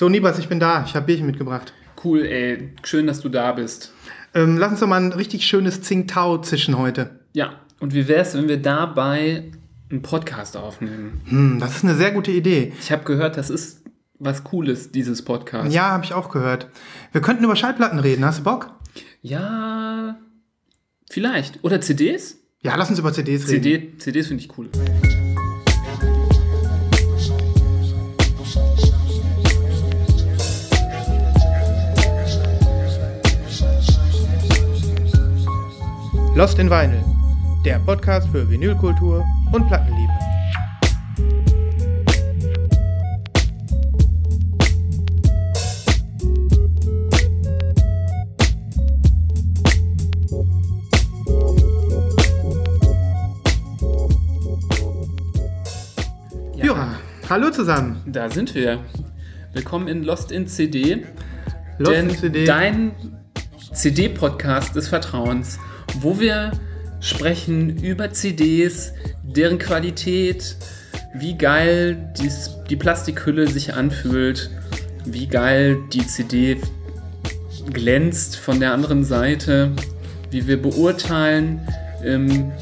So, Nibas, ich bin da. Ich habe Bierchen mitgebracht. Cool, ey. Schön, dass du da bist. Ähm, lass uns doch mal ein richtig schönes Tsingtao zischen heute. Ja, und wie wär's, wenn wir dabei einen Podcast aufnehmen? Hm, das ist eine sehr gute Idee. Ich habe gehört, das ist was Cooles, dieses Podcast. Ja, habe ich auch gehört. Wir könnten über Schallplatten reden. Hast du Bock? Ja, vielleicht. Oder CDs? Ja, lass uns über CDs reden. CD, CDs finde ich cool. Lost in Vinyl, der Podcast für Vinylkultur und Plattenliebe. Ja. hallo zusammen. Da sind wir. Willkommen in Lost in CD. Lost denn in CD. Dein CD-Podcast des Vertrauens, wo wir sprechen über CDs, deren Qualität, wie geil dies, die Plastikhülle sich anfühlt, wie geil die CD glänzt von der anderen Seite, wie wir beurteilen, ähm,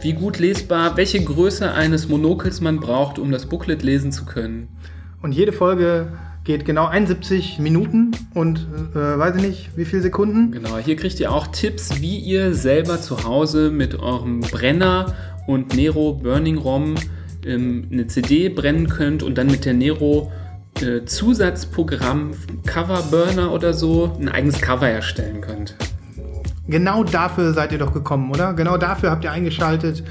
wie gut lesbar, welche Größe eines Monokels man braucht, um das Booklet lesen zu können. Und jede Folge geht genau 71 Minuten und äh, weiß ich nicht, wie viele Sekunden. Genau, hier kriegt ihr auch Tipps, wie ihr selber zu Hause mit eurem Brenner und Nero Burning ROM ähm, eine CD brennen könnt und dann mit der Nero äh, Zusatzprogramm Cover Burner oder so ein eigenes Cover erstellen könnt. Genau dafür seid ihr doch gekommen, oder? Genau dafür habt ihr eingeschaltet.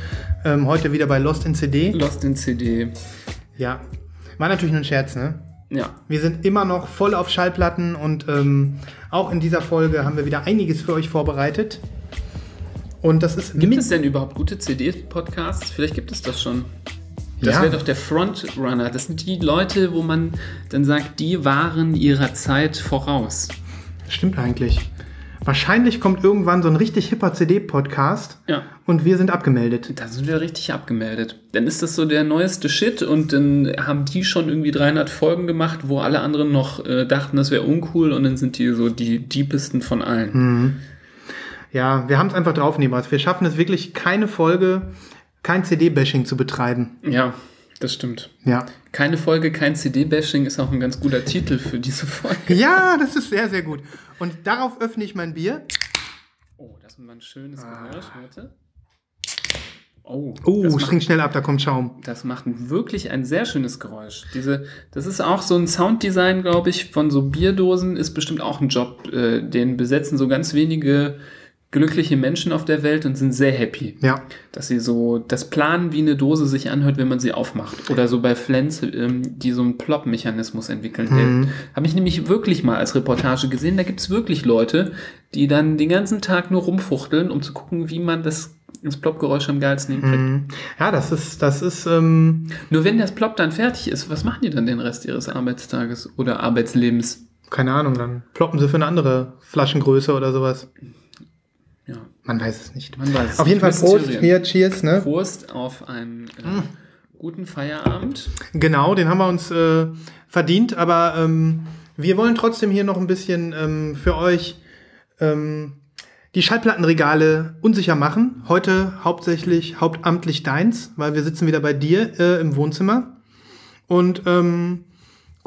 Ähm, heute wieder bei Lost in CD. Lost in CD. Ja. War natürlich nur ein Scherz, ne? Ja. Wir sind immer noch voll auf Schallplatten und ähm, auch in dieser Folge haben wir wieder einiges für euch vorbereitet. Und das ist Gibt es denn überhaupt gute CD-Podcasts? Vielleicht gibt es das schon. Das Ja. wäre doch der Frontrunner. Das sind die Leute, wo man dann sagt, die waren ihrer Zeit voraus. Stimmt eigentlich. Wahrscheinlich kommt irgendwann so ein richtig hipper CD-Podcast Ja. und wir sind abgemeldet. Da sind wir richtig abgemeldet. Dann ist das so der neueste Shit und dann haben die schon irgendwie 300 Folgen gemacht, wo alle anderen noch äh, dachten, das wäre uncool und dann sind die so die deepesten von allen. Ja, wir haben es einfach drauf, Nebas. Wir schaffen es wirklich, keine Folge, kein CD-Bashing zu betreiben. Ja, das stimmt. Ja. Keine Folge, kein CD-Bashing ist auch ein ganz guter Titel für diese Folge. Ja, das ist sehr, sehr gut. Und darauf öffne ich mein Bier. Oh, das ist mal ein schönes Geräusch. Warte. Oh, Oh, das, macht, springt schnell ab, da kommt Schaum. das macht wirklich ein sehr schönes Geräusch. Diese, das ist auch so ein Sounddesign, glaube ich, von so Bierdosen, ist bestimmt auch ein Job. Äh, den besetzen so ganz wenige glückliche Menschen auf der Welt und sind sehr happy. Ja. Dass sie so das planen, wie eine Dose sich anhört, wenn man sie aufmacht. Oder so bei Flens, ähm, die so einen Plop-Mechanismus entwickeln. Mhm. Habe ich nämlich wirklich mal als Reportage gesehen. Da gibt's wirklich Leute, die dann den ganzen Tag nur rumfuchteln, um zu gucken, wie man das, das Plop-Geräusch am geilsten hinkriegt. Mhm. Ja, das ist, das ist, ähm, Nur wenn das Plop dann fertig ist, was machen die dann den Rest ihres Arbeitstages oder Arbeitslebens? keine Ahnung, dann ploppen sie für eine andere Flaschengröße oder sowas. Man weiß es nicht. man weiß. es Auf jeden Fall. Prost, hier, cheers, ne? Prost auf einen äh, guten Feierabend. Genau, den haben wir uns äh, verdient, aber ähm, wir wollen trotzdem hier noch ein bisschen ähm, für euch ähm, die Schallplattenregale unsicher machen. Heute hauptsächlich, hauptamtlich deins, weil wir sitzen wieder bei dir äh, im Wohnzimmer und ähm,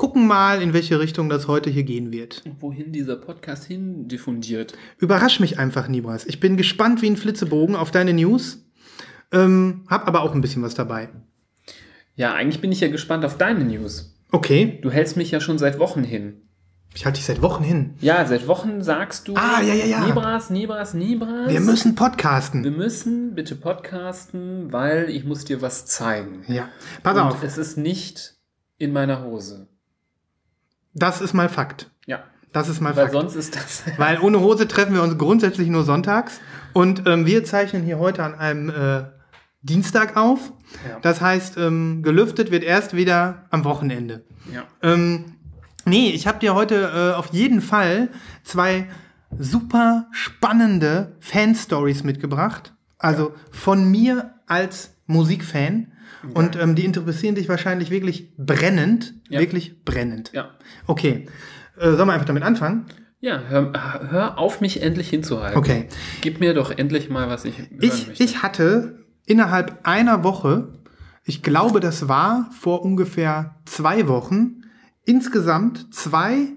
gucken mal, in welche Richtung das heute hier gehen wird. wohin dieser Podcast hin diffundiert. Überrasch mich einfach, Nibras. Ich bin gespannt wie ein Flitzebogen auf deine News, ähm, hab aber auch ein bisschen was dabei. Ja, eigentlich bin ich ja gespannt auf deine News. Okay, Du hältst mich ja schon seit Wochen hin. ich halte dich seit Wochen hin. Ja, seit Wochen sagst du, Ah, ja, ja, ja. Nibras, Nibras, Nibras. Wir müssen podcasten. wir müssen bitte podcasten, weil ich muss dir was zeigen. Ja, pass Und auf, es ist nicht in meiner Hose. Das ist mal Fakt. Ja, Das ist mal weil Fakt. sonst ist das... Weil ohne Hose treffen wir uns grundsätzlich nur sonntags. Und ähm, wir zeichnen hier heute an einem äh, Dienstag auf. Ja. Das heißt, ähm, gelüftet wird erst wieder am Wochenende. ja. Ähm, nee, ich habe dir heute äh, auf jeden Fall zwei super spannende Fan-Stories mitgebracht. Also von mir als Musikfan. Und ähm, die interessieren dich wahrscheinlich wirklich brennend. Ja. Wirklich brennend. Ja. Okay. Äh, sollen wir einfach damit anfangen? Ja, hör, hör auf, mich endlich hinzuhalten. Okay. Gib mir doch endlich mal, was ich hören Ich, möchte. ich hatte innerhalb einer Woche, ich glaube, das war vor ungefähr zwei Wochen, insgesamt zwei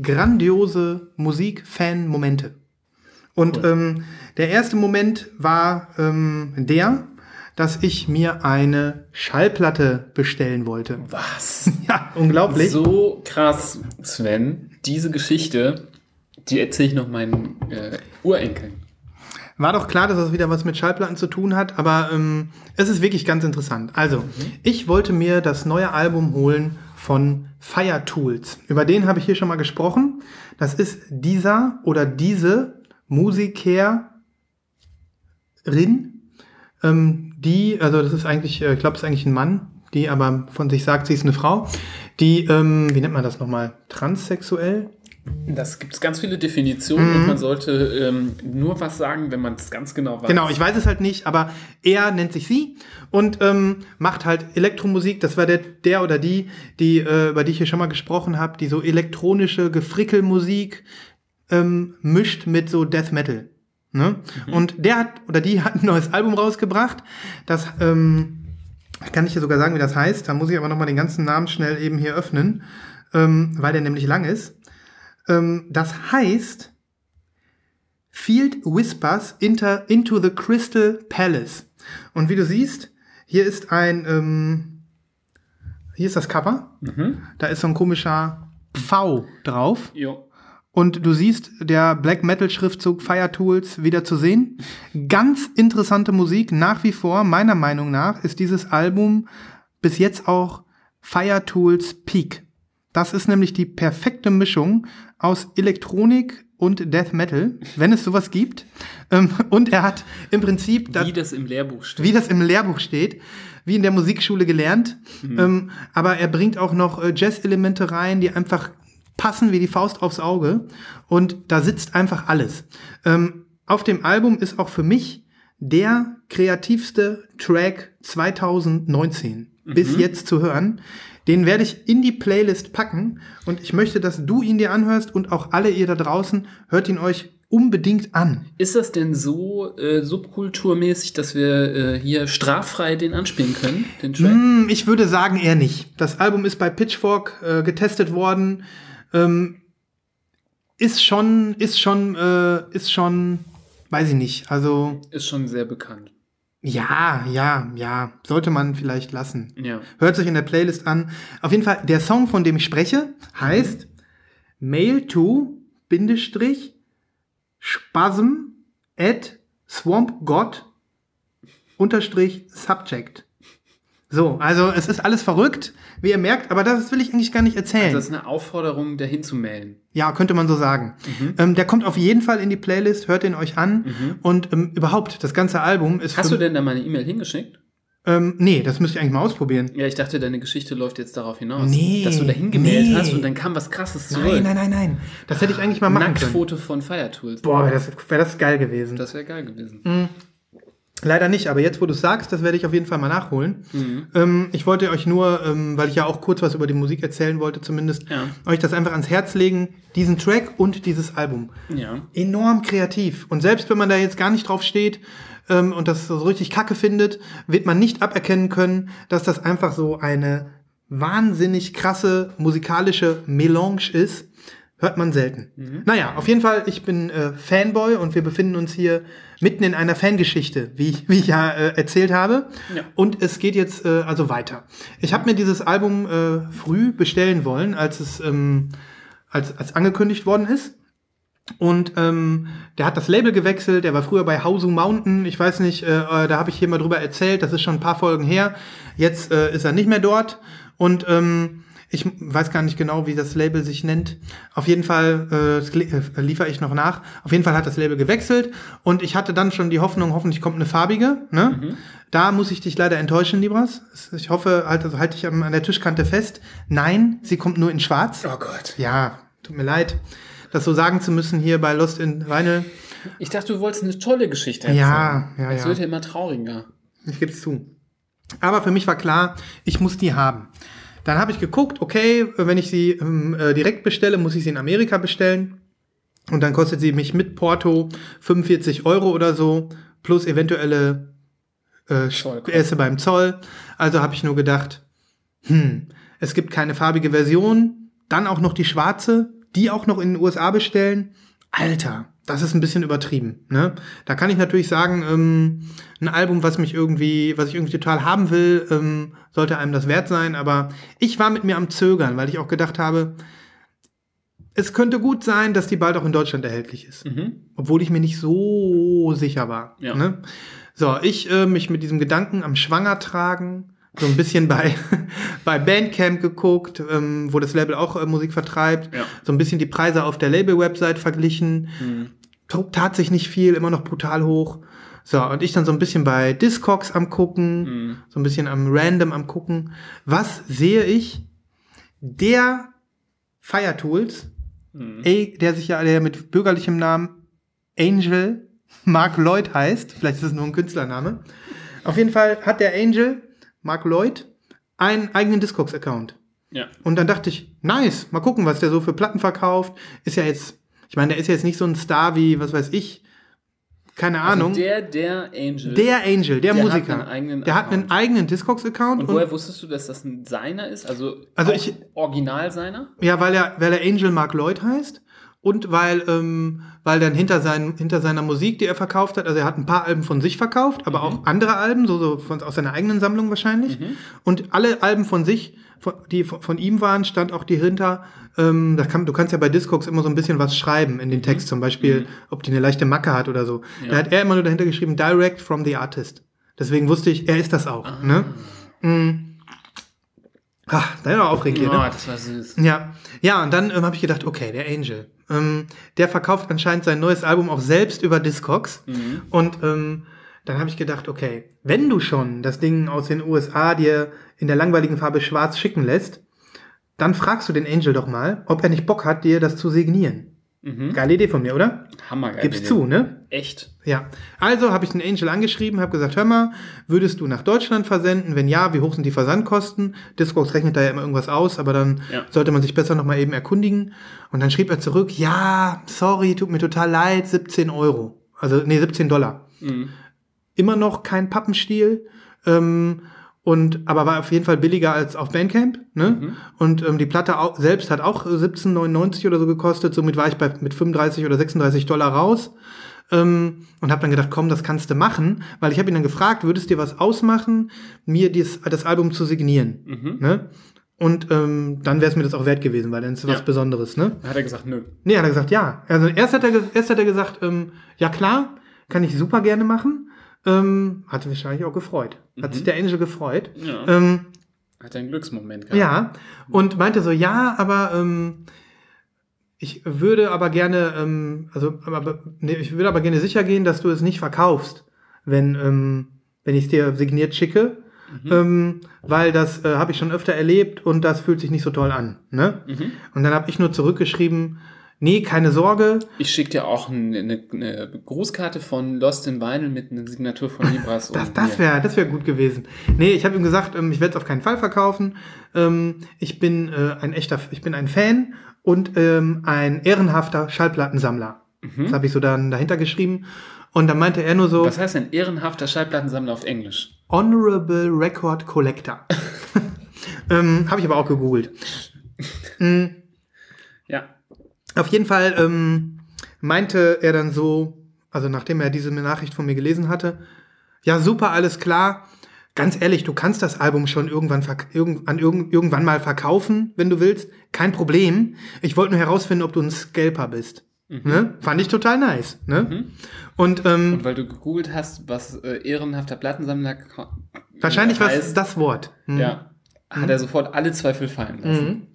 grandiose Musik-Fan-Momente. Und ähm, der erste Moment war ähm, der, dass ich mir eine Schallplatte bestellen wollte. was? Ja, unglaublich. So krass, Sven. Diese Geschichte, die erzähle ich noch meinen äh, Urenkeln. War doch klar, dass das wieder was mit Schallplatten zu tun hat, aber ähm, es ist wirklich ganz interessant. Also, ich wollte mir das neue Album holen von Fire Tools. Über den habe ich hier schon mal gesprochen. Das ist dieser oder diese Musikerin, ähm, die, also das ist eigentlich, ich glaube, es ist eigentlich ein Mann, die aber von sich sagt, sie ist eine Frau, die, ähm, wie nennt man das nochmal, transsexuell? Das gibt es ganz viele Definitionen und man sollte ähm, nur was sagen, wenn man es ganz genau weiß. Genau, ich weiß es halt nicht, aber er nennt sich sie und ähm, macht halt Elektromusik. Das war der, der oder die, die äh, über die ich hier schon mal gesprochen habe, die so elektronische Gefrickelmusik ähm, mischt mit so Death Metal. Ne? Und der hat oder die hat ein neues Album rausgebracht. Das ähm, kann ich dir sogar sagen, wie das heißt. Da muss ich aber noch mal den ganzen Namen schnell eben hier öffnen, ähm, weil der nämlich lang ist. Ähm, das heißt Field Whispers inter, into the Crystal Palace. Und wie du siehst, hier ist ein, ähm, hier ist das Cover. Da ist so ein komischer V drauf. Jo. Und du siehst der Black Metal Schriftzug Fire Tools wieder zu sehen. Ganz interessante Musik. Nach wie vor, meiner Meinung nach, ist dieses Album bis jetzt auch Fire Tools Peak. Das ist nämlich die perfekte Mischung aus Elektronik und Death Metal, wenn es sowas gibt. Ähm, und er hat im Prinzip Wie das im Lehrbuch steht. wie das im Lehrbuch steht, wie in der Musikschule gelernt. Ähm, aber er bringt auch noch äh, Jazz-Elemente rein, die einfach passen wie die Faust aufs Auge. Und da sitzt einfach alles. Ähm, auf dem Album ist auch für mich der kreativste Track 2019 bis jetzt zu hören. Den werde ich in die Playlist packen und ich möchte, dass du ihn dir anhörst und auch alle ihr da draußen hört ihn euch unbedingt an. Ist das denn so äh, subkulturmäßig, dass wir äh, hier straffrei den anspielen können, den? Hm, ich würde sagen eher nicht. Das Album ist bei Pitchfork äh, getestet worden. Ähm, ist schon, ist schon, äh, ist schon, weiß ich nicht. Also Ist schon sehr bekannt. ja, ja, ja, sollte man vielleicht lassen. Ja. Hört sich in der Playlist an. Auf jeden Fall, der Song, von dem ich spreche, heißt Mail to Bindestrich Spasm at Swamp God unterstrich Subject. So, also es ist alles verrückt, wie ihr merkt, aber das will ich eigentlich gar nicht erzählen. Das ist eine Aufforderung, dahin zu melden. Ja, könnte man so sagen. Ähm, der kommt auf jeden Fall in die Playlist, hört ihn euch an. Und ähm, überhaupt, das ganze Album ist. Hast du denn da mal eine E-Mail hingeschickt? Ähm, nee, das müsste ich eigentlich mal ausprobieren. Ja, ich dachte, deine Geschichte läuft jetzt darauf hinaus. Nee, Dass du dahin gemeldet nee. hast und dann kam was krasses zurück. Nein, nein, nein, nein. Das hätte ich eigentlich mal machen können. Nacktfoto von Fire Tools. Boah, wäre das, wär das geil gewesen. Das wäre geil gewesen. Mhm. Leider nicht, aber jetzt, wo du es sagst, das werde ich auf jeden Fall mal nachholen. Ähm, ich wollte euch nur, ähm, weil ich ja auch kurz was über die Musik erzählen wollte, zumindest, Ja. euch das einfach ans Herz legen, diesen Track und dieses Album. Ja. Enorm kreativ. Und selbst wenn man da jetzt gar nicht drauf steht ähm, und das so richtig kacke findet, wird man nicht aberkennen können, dass das einfach so eine wahnsinnig krasse musikalische Melange ist. Hört man selten. Naja, auf jeden Fall, ich bin äh, Fanboy und wir befinden uns hier mitten in einer Fangeschichte, wie ich, wie ich ja äh, erzählt habe. Ja. Und es geht jetzt äh, also weiter. Ich habe mir dieses Album äh, früh bestellen wollen, als es ähm, als, als angekündigt worden ist. Und ähm, der hat das Label gewechselt, der war früher bei Hausu Mountain, ich weiß nicht, äh, äh, da habe ich hier mal drüber erzählt, das ist schon ein paar Folgen her. Jetzt äh, ist er nicht mehr dort und ähm, ich weiß gar nicht genau, wie das Label sich nennt. Auf jeden Fall äh, äh, liefere ich noch nach. Auf jeden Fall hat das Label gewechselt und ich hatte dann schon die Hoffnung, hoffentlich kommt eine farbige. Ne? Da muss ich dich leider enttäuschen, Libras. Ich hoffe, halt, also halte ich an der Tischkante fest. Nein, sie kommt nur in Schwarz. Oh Gott. Ja, tut mir leid, das so sagen zu müssen hier bei Lost in Vinyl. Ich dachte, du wolltest eine tolle Geschichte erzählen. Ja, ja, Es ja. wird ja immer trauriger. Ich gebe es zu. Aber für mich war klar, ich muss die haben. Dann habe ich geguckt, okay, wenn ich sie ähm, äh, direkt bestelle, muss ich sie in Amerika bestellen. Und dann kostet sie mich mit Porto 45 Euro oder so, plus eventuelle äh. Späße beim Zoll. Also habe ich nur gedacht, hm, es gibt keine farbige Version, dann auch noch die schwarze, die auch noch in den USA bestellen. Alter, das ist ein bisschen übertrieben. Ne? Da kann ich natürlich sagen, ähm, ein Album, was mich irgendwie, was ich irgendwie total haben will, ähm, sollte einem das wert sein. Aber ich war mit mir am Zögern, weil ich auch gedacht habe, es könnte gut sein, dass die bald auch in Deutschland erhältlich ist. Mhm. Obwohl ich mir nicht so sicher war. Ja. Ne? So, ich äh, mich mit diesem Gedanken am Schwanger tragen, so ein bisschen bei, bei Bandcamp geguckt, ähm, wo das Label auch äh, Musik vertreibt, Ja. so ein bisschen die Preise auf der Label-Website verglichen. Mhm. Tat sich nicht viel, immer noch brutal hoch. So, und ich dann so ein bisschen bei Discogs am gucken, Mhm. so ein bisschen am Random am gucken. Was sehe ich? Der Fire Tools, Mhm. ey, der sich ja der mit bürgerlichem Namen Angel Mark Lloyd heißt, vielleicht ist es nur ein Künstlername. Auf jeden Fall hat der Angel, Mark Lloyd, einen eigenen Discogs-Account. Ja. Und dann dachte ich, nice, mal gucken, was der so für Platten verkauft. Ist ja jetzt, ich meine, der ist jetzt nicht so ein Star wie, was weiß ich, keine Ahnung. Also der, der Angel. der Angel, der, Der hat Musiker, einen eigenen der hat einen Account. eigenen Discogs-Account. Und woher wusstest du, dass das ein seiner ist? Also, Also ich- Original seiner? Ja, weil er, weil er Angel Mark Lloyd heißt und weil, ähm, weil dann hinter, seinen, hinter seiner Musik, die er verkauft hat, also er hat ein paar Alben von sich verkauft, aber auch andere Alben, so, so von, aus seiner eigenen Sammlung wahrscheinlich. Und alle Alben von sich, von, die von, von ihm waren, stand auch die hinter. Ähm, da kann, du kannst ja bei Discogs immer so ein bisschen was schreiben in den Text, zum Beispiel, ob die eine leichte Macke hat oder so. Da hat er immer nur dahinter geschrieben, direct from the artist. Deswegen wusste ich, er ist das auch. Ne? Mm. Ach, da war aufregend Oh, ne? das war süß. Ja, ja, und dann ähm, habe ich gedacht, okay, der Angel, ähm, der verkauft anscheinend sein neues Album auch selbst über Discogs. Mhm. Und ähm, dann habe ich gedacht, okay, wenn du schon das Ding aus den USA dir in der langweiligen Farbe schwarz schicken lässt, dann fragst du den Angel doch mal, ob er nicht Bock hat, dir das zu signieren. Mhm. Geile Idee von mir, oder? Hammergeil. Gib's zu, ne? Echt. Ja. Also habe ich den Angel angeschrieben, habe gesagt, hör mal, würdest du nach Deutschland versenden? Wenn ja, wie hoch sind die Versandkosten? Discogs rechnet da ja immer irgendwas aus, aber dann Ja. sollte man sich besser nochmal eben erkundigen. Und dann schrieb er zurück, ja, sorry, tut mir total leid, 17 Euro. Also, nee, 17 Dollar. Mhm. Immer noch kein Pappenstiel. Ähm, und aber war auf jeden Fall billiger als auf Bandcamp. Ne? Und ähm, die Platte auch, selbst hat auch 17,99 oder so gekostet. Somit war ich bei, mit 35 oder 36 Dollar raus. Ähm, und habe dann gedacht, komm, das kannst du machen, weil ich habe ihn dann gefragt, würdest dir was ausmachen, mir dies, das Album zu signieren? Mhm. Ne? Und ähm, dann wäre es mir das auch wert gewesen, weil dann ist es was Ja. Besonderes. Ne? Hat er gesagt, nö. Nee, hat er gesagt, ja. Also erst hat er, erst hat er gesagt, ähm, ja klar, kann ich super gerne machen. Ähm, hat sich wahrscheinlich auch gefreut. Hat sich der Angel gefreut. Ja. Ähm, Hat einen Glücksmoment gehabt. ja. Und meinte so, ja, aber ähm, ich würde aber gerne, ähm, also aber, nee, ich würde aber gerne sicher gehen, dass du es nicht verkaufst, wenn, ähm, wenn ich es dir signiert schicke. Ähm, weil das äh, habe ich schon öfter erlebt und das fühlt sich nicht so toll an. Ne? Mhm. Und dann habe ich nur zurückgeschrieben, nee, keine Sorge, Ich schicke dir auch eine, eine, eine Grußkarte von Lost in Vinyl mit einer Signatur von Libras. Das, das wäre das wär gut gewesen. Nee, ich habe ihm gesagt, ähm, ich werde es auf keinen Fall verkaufen. Ähm, ich bin äh, ein echter, ich bin ein Fan und ähm, ein ehrenhafter Schallplattensammler. Das habe ich so dann dahinter geschrieben. Und dann meinte er nur so, Was heißt denn ehrenhafter Schallplattensammler auf Englisch? Honorable Record Collector. ähm, habe ich aber auch gegoogelt. Mm, Ja. Auf jeden Fall ähm, meinte er dann so, also nachdem er diese Nachricht von mir gelesen hatte, ja super, alles klar. Ganz ehrlich, du kannst das Album schon irgendwann, irgend, an irgend, irgendwann mal verkaufen, wenn du willst. Kein Problem. Ich wollte nur herausfinden, ob du ein Scalper bist. Ne? Fand ich total nice. Ne? Und, ähm, Und weil du gegoogelt hast, was äh, ehrenhafter Plattensammler wahrscheinlich was heißt, das Wort. Hm. Ja. Hat er sofort alle Zweifel fallen lassen.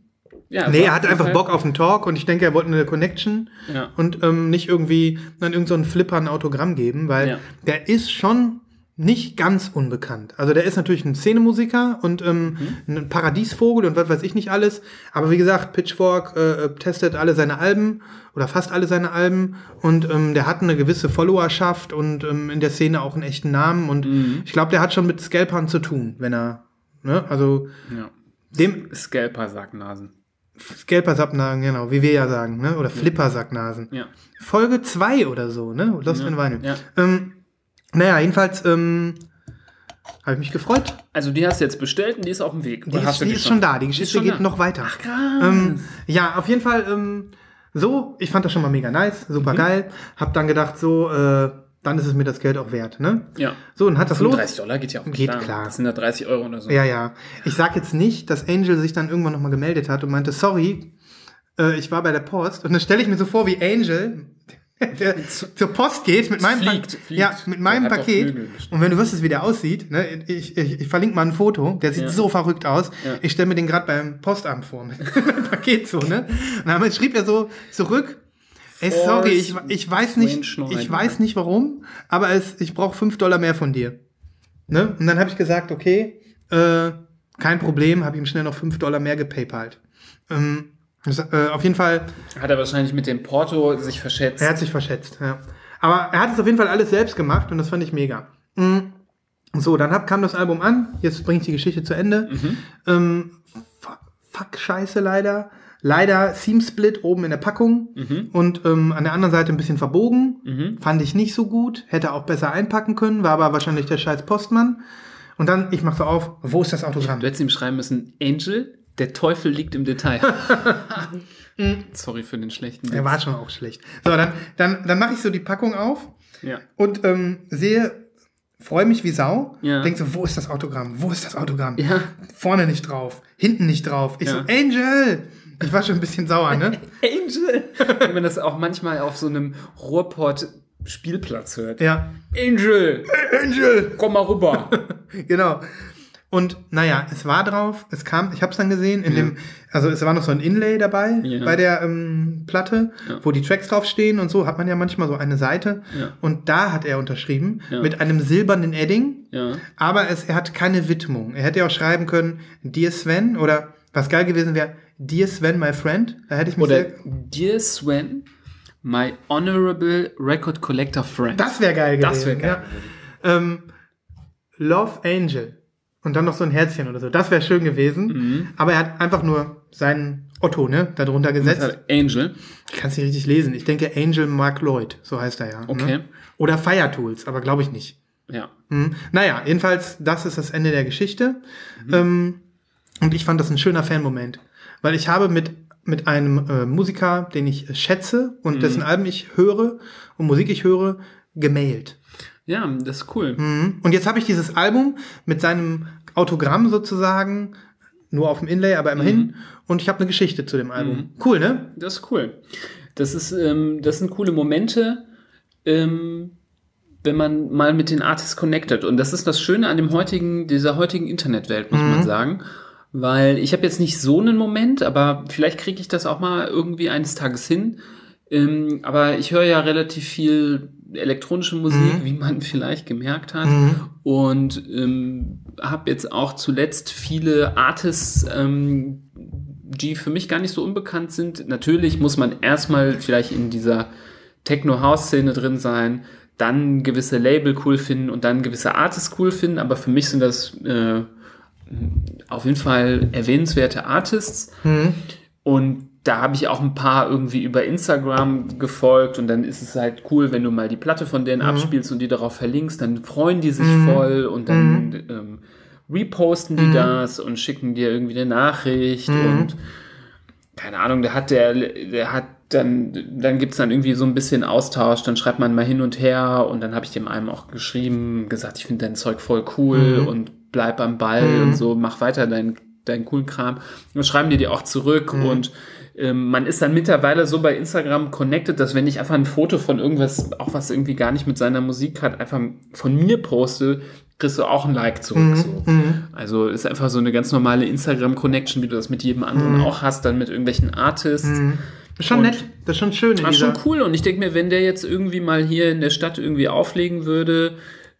Ja, Nee, er hatte einfach Bock auf einen Talk und ich denke, er wollte eine Connection Ja. und ähm, nicht irgendwie an irgendeinen so einen Flipper ein Autogramm geben, weil Ja. der ist schon nicht ganz unbekannt. Also der ist natürlich ein Szenemusiker und ähm, ein Paradiesvogel und was weiß ich nicht alles. Aber wie gesagt, Pitchfork äh, äh, testet alle seine Alben oder fast alle seine Alben und ähm, der hat eine gewisse Followerschaft und ähm, in der Szene auch einen echten Namen und ich glaube, der hat schon mit Scalpern zu tun, wenn er, ne, also Ja. dem Scalper-Sacknasen. Scalper-Sacknasen, genau, wie wir ja sagen, ne, oder Flipper-Sacknasen. Ja. Folge 2 oder so, ne, Lost Ja, in Vinyl. ja. Ähm, naja, jedenfalls ähm, habe ich mich gefreut. Also die hast du jetzt bestellt und die ist auf dem Weg. Die, ist, die ist schon da, die Geschichte geht da? noch weiter. Ach, krass. Ähm, ja, auf jeden Fall ähm, so, ich fand das schon mal mega nice, super Mhm. geil. Hab dann gedacht, so, äh, dann ist es mir das Geld auch wert, ne? ja. So, und hat das los. 35 Dollar geht ja auch Geht klar. klar. Das sind ja 30 Euro oder so. Ja, ja. Ich sag jetzt nicht, dass Angel sich dann irgendwann nochmal gemeldet hat und meinte, sorry, äh, ich war bei der Post. Und dann stelle ich mir so vor, wie Angel der zur Post geht mit meinem, Fliegt, Pa- fliegt. Ja, mit meinem Paket. Und wenn du wüsstest, wie der aussieht, ne, ich, ich, ich verlinke mal ein Foto, der sieht Ja. so verrückt aus. Ja. Ich stelle mir den gerade beim Postamt vor, mit Paket so, ne? Und dann schrieb er so zurück, ey, sorry, ich, ich weiß nicht, ich weiß nicht warum, aber es, ich brauche fünf Dollar mehr von dir. Ne? Und dann habe ich gesagt, okay, äh, kein Problem, habe ihm schnell noch fünf Dollar mehr gepaypalt. Ähm, das, äh, auf jeden Fall, Hat er wahrscheinlich mit dem Porto sich verschätzt. er hat sich verschätzt. Ja. Aber er hat es auf jeden Fall alles selbst gemacht und das fand ich mega. Mhm. So, dann hab, kam das Album an. Jetzt bringe ich die Geschichte zu Ende. Ähm, fu- fuck, scheiße leider. Leider Seam Split oben in der Packung und ähm, an der anderen Seite ein bisschen verbogen. Fand ich nicht so gut. Hätte auch besser einpacken können, war aber wahrscheinlich der scheiß Postmann. Und dann, ich mach so auf, wo ist das Autogramm? Du hättest ihm schreiben müssen, Angel, der Teufel liegt im Detail. Sorry für den schlechten Witz. war schon auch schlecht. So, dann, dann, dann mache ich so die Packung auf Ja. und ähm, sehe, freue mich wie Sau. Ja. Denk so, wo ist das Autogramm? Wo ist das Autogramm? Ja. Vorne nicht drauf, hinten nicht drauf. Ich Ja. so, Angel! Ich war schon ein bisschen sauer, ne? Angel! Wenn man das auch manchmal auf so einem Ruhrpott-Spielplatz hört. ja. Angel! Angel! Komm mal rüber! Genau. Und naja, es war drauf, es kam, ich habe es dann gesehen, in dem, also es war noch so ein Inlay dabei Ja. bei der ähm, Platte, Ja. wo die Tracks draufstehen und so, hat man ja manchmal so eine Seite. Ja. Und da hat er unterschrieben Ja. mit einem silbernen Edding. Ja. Aber es, er hat keine Widmung. Er hätte ja auch schreiben können, Dear Sven oder was geil gewesen wäre, Dear Sven, my friend. Da hätte ich mich Oder Dear Sven, my honorable record collector friend. das wäre geil gewesen. Das wär geil Ja. Ähm, Love Angel. Und dann noch so ein Herzchen oder so. Das wäre schön gewesen. Mhm. Aber er hat einfach nur seinen Otto, ne, darunter gesetzt. Angel. Ich kann es nicht richtig lesen. Ich denke Angel Mark Lloyd, so heißt er ja. Okay. Ne? Oder Fire Tools, aber glaube ich nicht. Ja. Hm. Naja, jedenfalls, das ist das Ende der Geschichte. Mhm. Ähm, und ich fand das ein schöner Fanmoment. Weil ich habe mit, mit einem äh, Musiker, den ich schätze und Mhm. dessen Alben ich höre und Musik ich höre, gemailt. Ja, das ist cool. Mhm. Und jetzt habe ich dieses Album mit seinem Autogramm sozusagen, nur auf dem Inlay, aber immerhin. Mhm. Und ich habe eine Geschichte zu dem Album. Cool, ne? Das ist cool. Das ist, ähm, das sind coole Momente, ähm, wenn man mal mit den Artists connected. Und das ist das Schöne an dem heutigen, dieser heutigen Internetwelt, muss man sagen. Weil ich habe jetzt nicht so einen Moment, aber vielleicht kriege ich das auch mal irgendwie eines Tages hin. Ähm, aber ich höre ja relativ viel elektronische Musik, wie man vielleicht gemerkt hat. Und ähm, habe jetzt auch zuletzt viele Artists, ähm, die für mich gar nicht so unbekannt sind. Natürlich muss man erstmal vielleicht in dieser Techno-House-Szene drin sein, dann gewisse Label cool finden und dann gewisse Artists cool finden. Aber für mich sind das äh, auf jeden Fall erwähnenswerte Artists. Und da habe ich auch ein paar irgendwie über Instagram gefolgt und dann ist es halt cool, wenn du mal die Platte von denen abspielst und die darauf verlinkst, dann freuen die sich voll und dann ähm, reposten die das und schicken dir irgendwie eine Nachricht und keine Ahnung, der hat der, der hat dann, dann gibt's dann irgendwie so ein bisschen Austausch, dann schreibt man mal hin und her und dann habe ich dem einem auch geschrieben, gesagt, ich finde dein Zeug voll cool und bleib am Ball und so, mach weiter deinen deinen coolen Kram. Und schreiben die dir auch zurück und ähm, man ist dann mittlerweile so bei Instagram connected, dass wenn ich einfach ein Foto von irgendwas, auch was irgendwie gar nicht mit seiner Musik hat, einfach von mir poste, kriegst du auch ein Like zurück. So. Also ist einfach so eine ganz normale Instagram-Connection, wie du das mit jedem anderen auch hast, dann mit irgendwelchen Artists. Das ist schon Und- nett. Das ist schon schön. War dieser, schon cool und ich denke mir, wenn der jetzt irgendwie mal hier in der Stadt irgendwie auflegen würde,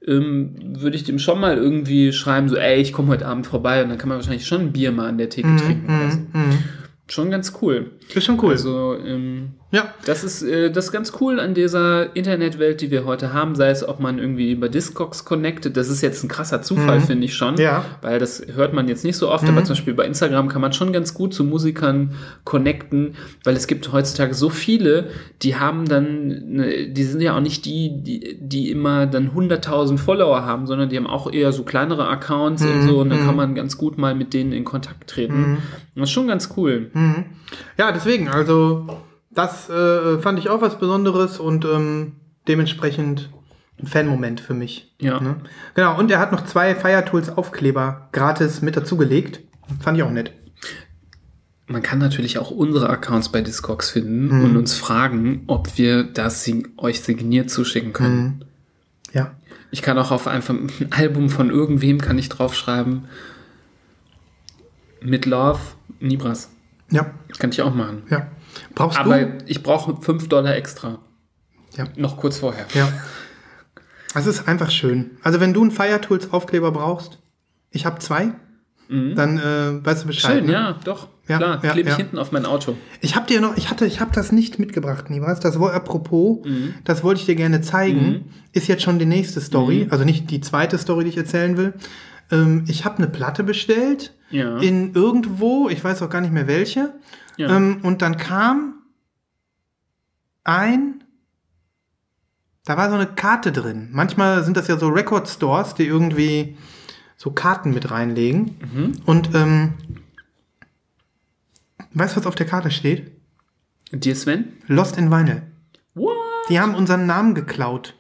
ähm, würde ich dem schon mal irgendwie schreiben, so, ey, ich komme heute Abend vorbei und dann kann man wahrscheinlich schon ein Bier mal an der Theke trinken. Oder so. Mhm. Schon ganz cool. Ist schon cool. Also, ähm, ja. das ist, äh, das ist ganz cool an dieser Internetwelt, die wir heute haben, sei es, ob man irgendwie über Discogs connected. Das ist jetzt ein krasser Zufall, finde ich schon. Mhm. Ja. Mhm. Weil das hört man jetzt nicht so oft, aber zum Beispiel bei Instagram kann man schon ganz gut zu Musikern connecten, weil es gibt heutzutage so viele, die haben dann, die sind ja auch nicht die, die, die immer dann 100.000 Follower haben, sondern die haben auch eher so kleinere Accounts und Mhm. so und dann kann man ganz gut mal mit denen in Kontakt treten. Das ist schon ganz cool. Ja, deswegen, also das äh, fand ich auch was Besonderes und ähm, dementsprechend ein Fanmoment für mich. Ja. Ne? Genau, und er hat noch zwei Firetools Aufkleber gratis mit dazugelegt. Fand ich auch nett. Man kann natürlich auch unsere Accounts bei Discogs finden Mhm. und uns fragen, ob wir das euch signiert zuschicken können. Ja. Ich kann auch auf einfach ein Album von irgendwem kann ich draufschreiben. Mit Love, Nibras. Ja, Kann ich auch machen. ja. Brauchst Aber du? ich brauche 5 Dollar extra. Ja. Noch kurz vorher. Ja. Es ist einfach schön. Also wenn du einen Firetools Aufkleber brauchst, ich habe zwei, dann äh, weißt du Bescheid. Mhm. Schön, ne? ja, doch. Ja, Klar, ja, klebe ich ja. hinten auf mein Auto. Ich habe dir noch, ich hatte, ich habe das nicht mitgebracht, Nibras. Das wohl apropos, das wollte ich dir gerne zeigen. Ist jetzt schon die nächste Story, also nicht die zweite Story, die ich erzählen will. Ähm, ich habe eine Platte bestellt Ja. in irgendwo, ich weiß auch gar nicht mehr welche. Ja. Ähm, und dann kam ein, da war so eine Karte drin. Manchmal sind das ja so Record Stores, die irgendwie so Karten mit reinlegen. Mhm. Und ähm, weißt du, was auf der Karte steht? Dir, Sven? Lost in Vinyl. What? Die haben unseren Namen geklaut.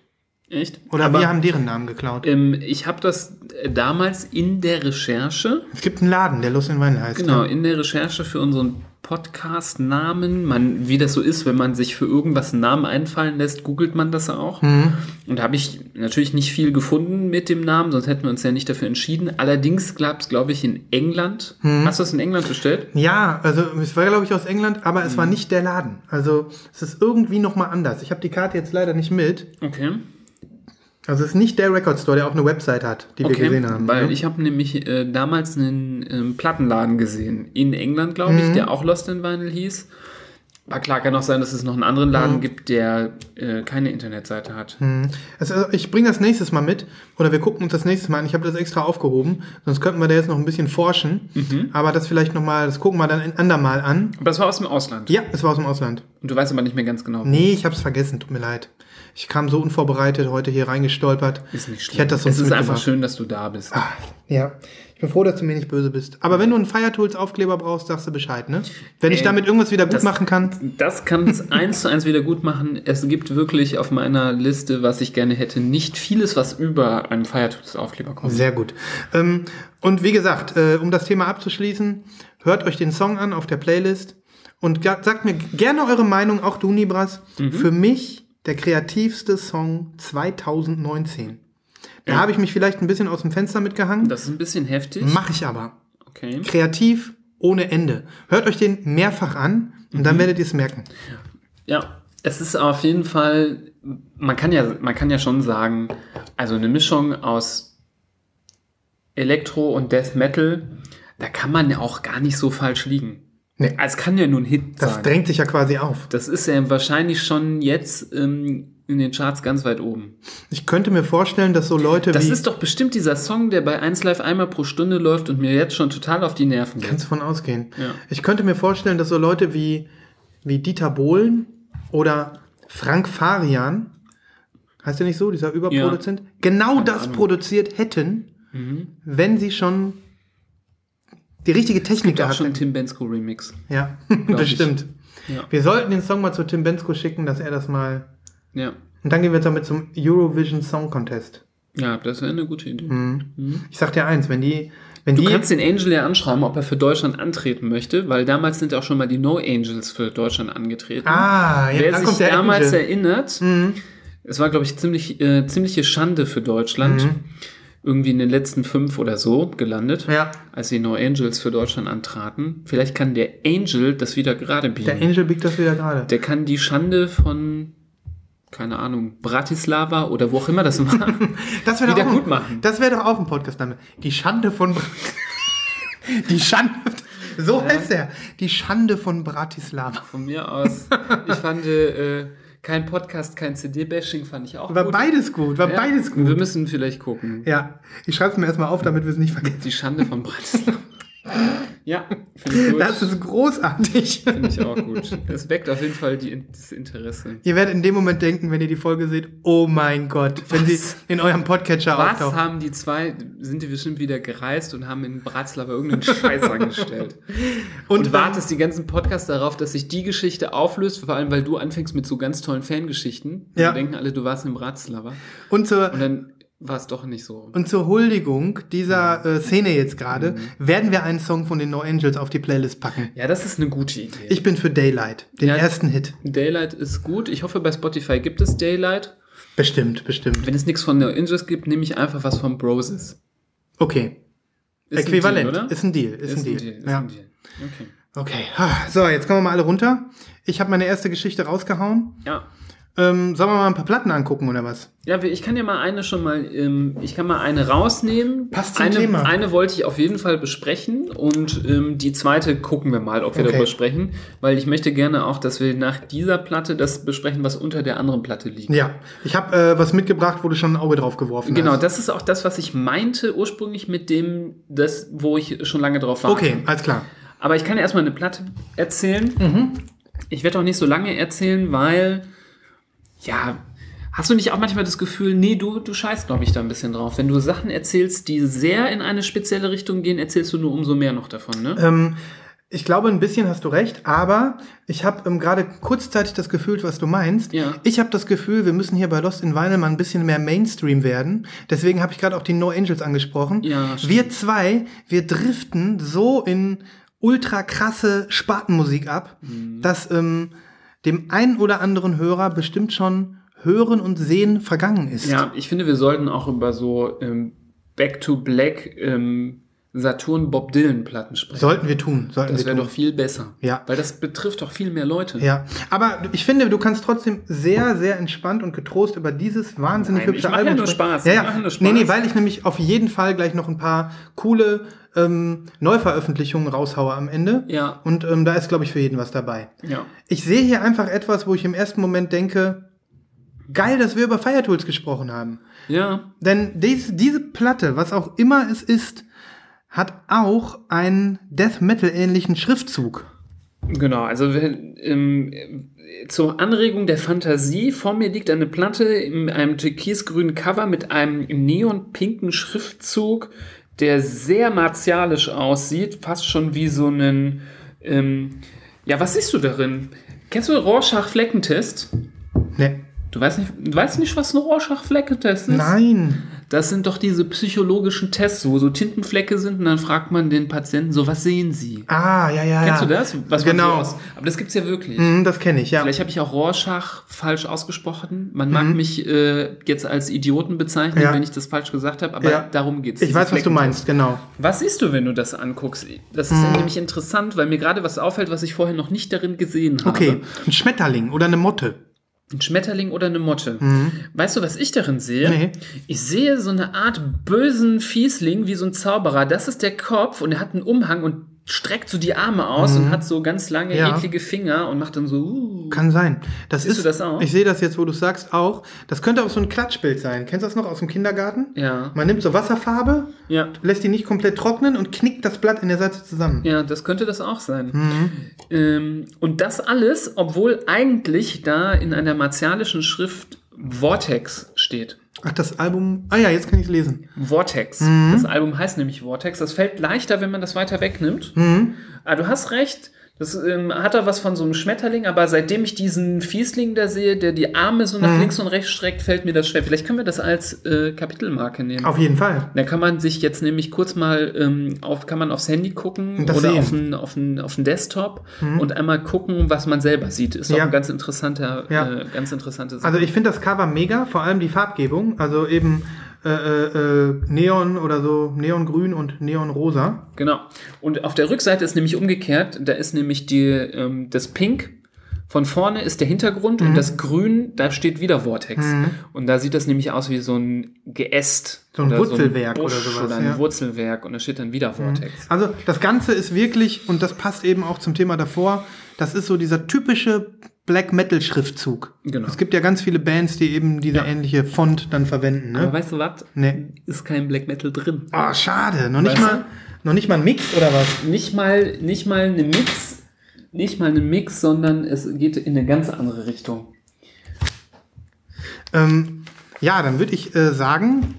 Echt? Oder Aber, wir haben deren Namen geklaut. Ähm, ich habe das äh, damals in der Recherche Es gibt einen Laden, der Lost in Vinyl heißt. Genau, Ja. in der Recherche für unseren Podcast-Namen, man, wie das so ist, wenn man sich für irgendwas einen Namen einfallen lässt, googelt man das auch. Mhm. Und da habe ich natürlich nicht viel gefunden mit dem Namen, sonst hätten wir uns ja nicht dafür entschieden. Allerdings gab es, glaube ich, in England. Mhm. Hast du das in England bestellt? Ja, also es war, glaube ich, aus England, aber es war Mhm. nicht der Laden. Also es ist irgendwie nochmal anders. Ich habe die Karte jetzt leider nicht mit. Okay. Also es ist nicht der Record Store, der auch eine Website hat, die wir Okay, gesehen haben. weil ne? ich habe nämlich äh, damals einen ähm, Plattenladen gesehen in England, glaube Mhm. ich, der auch Lost in Vinyl hieß. Aber klar, kann auch sein, dass es noch einen anderen Laden Mhm. gibt, der äh, keine Internetseite hat. Also, also ich bringe das nächstes Mal mit oder wir gucken uns das nächstes Mal an. Ich habe das extra aufgehoben, sonst könnten wir da jetzt noch ein bisschen forschen. Mhm. Aber das vielleicht nochmal, das gucken wir dann ein andermal an. Aber das war aus dem Ausland. Ja, es war aus dem Ausland. Und du weißt aber nicht mehr ganz genau. Nee, ich habe es vergessen, tut mir leid. Ich kam so unvorbereitet heute hier reingestolpert. Ist nicht schlimm. Ich hätte das es sonst ist einfach mitgebracht. schön, dass du da bist. Ah, ja, ich bin froh, dass du mir nicht böse bist. Aber wenn du einen Firetools-Aufkleber brauchst, sagst du Bescheid, ne? Wenn ich Äh, damit irgendwas wieder gut das- machen kann. Das kann es eins zu eins wieder gut machen. Es gibt wirklich auf meiner Liste, was ich gerne hätte, nicht vieles, was über einen Feiertagsaufkleber kommt. Sehr gut. Ähm, und wie gesagt, äh, um das Thema abzuschließen, hört euch den Song an auf der Playlist und sagt mir gerne eure Meinung, auch du, Nibras. Mhm. Für mich der kreativste Song 2019. Da Ja. habe ich mich vielleicht ein bisschen aus dem Fenster mitgehangen. Das ist ein bisschen heftig. Mache ich aber. Okay. Kreativ ohne Ende. Hört euch den mehrfach an und Mhm. dann werdet ihr es merken. Ja, es ist auf jeden Fall, man kann ja, man kann ja schon sagen, also eine Mischung aus Elektro und Death Metal, da kann man ja auch gar nicht so falsch liegen. Nee. Es kann ja nur ein Hit Das sein. drängt sich ja quasi auf. Das ist ja wahrscheinlich schon jetzt ähm, in den Charts ganz weit oben. Ich könnte mir vorstellen, dass so Leute Das wie. ist doch bestimmt dieser Song, der bei 1 Live einmal pro Stunde läuft und mir jetzt schon total auf die Nerven geht. Kannst du von ausgehen. Ja. Ich könnte mir vorstellen, dass so Leute wie, wie Dieter Bohlen oder Frank Farian, heißt der nicht so, dieser Überproduzent, genau das Ahnung. Mhm. produziert hätten, wenn sie schon die richtige Technik auch gehabt schon. Tim Bensko Remix. Ja, bestimmt. Ja. Wir sollten den Song mal zu Tim Bensko schicken, dass er das mal. Ja. Und dann gehen wir damit zum Eurovision Song Contest. Ja, das wäre eine gute Idee. Ich sag dir eins, wenn die, wenn Du die, kannst den Angel ja anschreiben, ob er für Deutschland antreten möchte, weil damals sind auch schon mal die No Angels für Deutschland angetreten. ah, ja, Wer dann sich kommt der damals Angel. erinnert, es war, glaube ich, ziemlich, äh, ziemliche Schande für Deutschland. Mhm. Irgendwie in den letzten fünf oder so gelandet, Ja. als die No Angels für Deutschland antraten. Vielleicht kann der Angel das wieder gerade biegen. Der Angel biegt das wieder gerade. Der kann die Schande von keine Ahnung, Bratislava oder wo auch immer das war, Das wieder gut ein- machen. Das wäre doch auch ein Podcastname. Die Schande von. Die Schande. So heißt er. Die Schande von Bratislava. Von mir aus. Ich fand äh, kein Podcast, kein CD-Bashing fand ich auch War gut. beides gut, war Ja, beides Wir gut. müssen vielleicht gucken. Ja, ich schreibe es mir erstmal auf, damit wir es nicht vergessen. Die Schande von Bratislava. Ja, finde ich gut. Das ist großartig. Finde ich auch gut. Es weckt auf jeden Fall die, das Interesse. Ihr werdet in dem Moment denken, wenn ihr die Folge seht, oh mein Gott, wenn sie Was? in eurem Podcatcher Was auftaucht. haben die zwei, sind die bestimmt wieder gereist und haben in Bratislava irgendeinen Scheiß angestellt. Und, ähm, wartest die ganzen Podcasts darauf, dass sich die Geschichte auflöst, vor allem weil du anfängst mit so ganz tollen Fangeschichten. Ja. Und denken alle, du warst in Bratislava. Und zur, Und dann war es doch nicht so. und zur Huldigung dieser äh, Szene jetzt gerade Mhm. werden wir einen Song von den No Angels auf die Playlist packen. Ja, das ist eine gute Idee. Ich bin für Daylight, den Ja. ersten Hit. Daylight ist gut. Ich hoffe, bei Spotify gibt es Daylight. Bestimmt, bestimmt. Wenn es nichts von No Angels gibt, nehme ich einfach was von Broses. Okay. Ist ein Äquivalent. Deal, oder? Ist ein Deal. Ist, ein Deal. Ist ja. ein Deal. Okay. Okay. So, jetzt kommen wir mal alle runter. Ich habe meine erste Geschichte rausgehauen. Ja. Ähm, sollen wir mal ein paar Platten angucken oder was? Ja, ich kann ja mal eine schon mal, ähm, ich kann mal eine rausnehmen. Passt zum eine, Thema. Eine wollte ich auf jeden Fall besprechen und ähm, die zweite gucken wir mal, ob wir Okay. darüber sprechen, weil ich möchte gerne auch, dass wir nach dieser Platte das besprechen, was unter der anderen Platte liegt. Ja. Ich habe äh, was mitgebracht, wo du schon ein Auge drauf geworfen Genau, hast. das ist auch das, was ich meinte ursprünglich mit dem, das, wo ich schon lange drauf war. Okay, alles klar. Aber ich kann ja erstmal eine Platte erzählen. Mhm. Ich werde auch nicht so lange erzählen, weil, ja, hast du nicht auch manchmal das Gefühl, nee, du, du scheißt, glaube ich, da ein bisschen drauf. Wenn du Sachen erzählst, die sehr in eine spezielle Richtung gehen, erzählst du nur umso mehr noch davon, ne? Ähm, ich glaube, ein bisschen hast du recht, aber ich habe ähm, gerade kurzzeitig das Gefühl, was du meinst. Ja. Ich habe das Gefühl, wir müssen hier bei Lost in Vinyl mal ein bisschen mehr Mainstream werden. Deswegen habe ich gerade auch die No Angels angesprochen. Ja, stimmt. wir zwei, wir driften so in ultra krasse Spartenmusik ab, Mhm. dass ähm, dem einen oder anderen Hörer bestimmt schon Hören und Sehen vergangen ist. Ja, ich finde, wir sollten auch über so ähm, Back to Black ähm, Saturn Bob Dylan Platten sprechen. Sollten wir tun. Sollten das wäre doch viel besser. Ja. Weil das betrifft doch viel mehr Leute. Ja, aber ich finde, du kannst trotzdem sehr, sehr entspannt und getrost über dieses wahnsinnig Nein, hübsche ich mach ja Album nur sprechen. Spaß, Ja, ich ja. mach nur Spaß. Nee, nee, weil ich nämlich auf jeden Fall gleich noch ein paar coole ähm, Neuveröffentlichungen raushaue am Ende. Ja. Und ähm, da ist, glaube ich, für jeden was dabei. Ja. Ich sehe hier einfach etwas, wo ich im ersten Moment denke, geil, dass wir über Fire Tools gesprochen haben. Ja. Denn dies, diese Platte, was auch immer es ist, hat auch einen Death Metal-ähnlichen Schriftzug. Genau, also ähm, äh, zur Anregung der Fantasie, vor mir liegt eine Platte in einem türkisgrünen Cover mit einem neonpinken Schriftzug, der sehr martialisch aussieht, fast schon wie so einen, ähm, ja, was siehst du darin? Kennst du Rorschach-Fleckentest? Ne. Du weißt nicht, du weißt nicht, was ein Rorschach-Fleckentest ist? Nein. Das sind doch diese psychologischen Tests, wo so Tintenflecke sind und dann fragt man den Patienten so, was sehen sie? Ah, ja, ja, Kennst ja. du das? Was Genau. so aber das gibt's ja wirklich. Mhm, das kenne ich, ja. Vielleicht habe ich auch Rorschach falsch ausgesprochen. Man mag mich äh, jetzt als Idioten bezeichnen, Mhm. Ja. wenn ich das falsch gesagt habe, aber Ja. darum geht's. Ich weiß, was du meinst, genau. Was siehst du, wenn du das anguckst? Das ist nämlich interessant, weil mir gerade was auffällt, was ich vorher noch nicht darin gesehen habe. Okay, ein Schmetterling oder eine Motte. Ein Schmetterling oder eine Motte. Weißt du, was ich darin sehe? Mhm. Nee. Ich sehe so eine Art bösen Fiesling wie so ein Zauberer. Das ist der Kopf und er hat einen Umhang und streckt so die Arme aus und hat so ganz lange, Mhm. Ja. eklige Finger und macht dann so. Uh. Kann sein. Das Siehst ist, du das auch? Ich sehe das jetzt, wo du sagst, auch. Das könnte auch so ein Klatschbild sein. Kennst du das noch aus dem Kindergarten? Ja. Man nimmt so Wasserfarbe, Ja. lässt die nicht komplett trocknen und knickt das Blatt in der Seite zusammen. Ja, das könnte das auch sein. Mhm. Ähm, und das alles, obwohl eigentlich da in einer martialischen Schrift Vortex steht. Ach, das Album. Ah ja, jetzt kann ich es lesen. Vortex. Mhm. Das Album heißt nämlich Vortex. Das fällt leichter, wenn man das weiter wegnimmt. Mhm. Ah, du hast recht. Das ähm, hat da was von so einem Schmetterling, aber seitdem ich diesen Fiesling da sehe, der die Arme so nach Mhm. links und rechts streckt, fällt mir das schwer. Vielleicht können wir das als äh, Kapitelmarke nehmen. Auf jeden Fall. Da kann man sich jetzt nämlich kurz mal ähm, auf, kann man aufs Handy gucken oder sehen. Mhm. auf den, auf, den, auf den Desktop und einmal gucken, was man selber sieht. Ist doch Ja. ein ganz interessanter, Ja. äh, ganz interessante Sache. Also ich finde das Cover mega, vor allem die Farbgebung. Also eben äh, äh, äh, Neon oder so, Neongrün und Neonrosa. Genau. Und auf der Rückseite ist nämlich umgekehrt, da ist nämlich die, ähm, das Pink Von vorne ist der Hintergrund Mhm. und das Grün, da steht wieder Vortex. Und da sieht das nämlich aus wie so ein Geäst. So ein oder Wurzelwerk Busch oder sowas, Oder ein ja. Mhm. Wurzelwerk und da steht dann wieder Vortex. Also das Ganze ist wirklich, und das passt eben auch zum Thema davor, das ist so dieser typische Black Metal Schriftzug. Genau. Es gibt ja ganz viele Bands, die eben diese ähnliche Font dann verwenden. Aber Ne? weißt du was? Nee. Ist kein Black Metal drin. Oh, schade. Noch nicht mal, noch nicht mal ein Mix oder was? Nicht mal, nicht mal eine Mix, nicht mal eine Mix, sondern es geht in eine ganz andere Richtung. Ähm, ja, dann würde ich äh, sagen,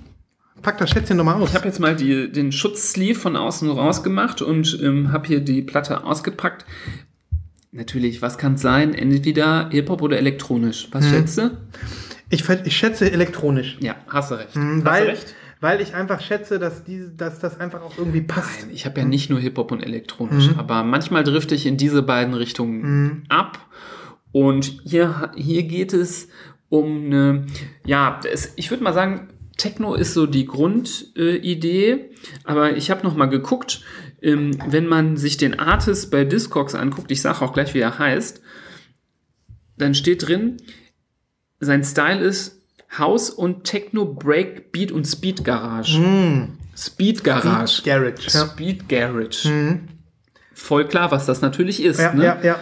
pack das Schätzchen nochmal aus. Ich habe jetzt mal die, den Schutzsleeve von außen rausgemacht und ähm, habe hier die Platte ausgepackt. Natürlich, was kann es sein? Entweder Hip-Hop oder elektronisch. Was schätzt du? Ich, ich schätze elektronisch. Ja, hast du recht. Mhm, hast weil, du recht? weil ich einfach schätze, dass, diese, dass das einfach auch irgendwie passt. Nein, ich habe ja nicht nur Hip-Hop und elektronisch, aber manchmal drifte ich in diese beiden Richtungen ab. Und hier, hier geht es um eine, ja, es, ich würde mal sagen, Techno ist so die Grundidee, äh, aber ich habe noch mal geguckt, ähm, wenn man sich den Artist bei Discogs anguckt, ich sage auch gleich, wie er heißt, dann steht drin, sein Style ist House und Techno, Break, Beat und Speed Garage. Speed Garage. Garage. Ja. Speed Garage. Voll klar, was das natürlich ist. Ja, ne? ja, ja.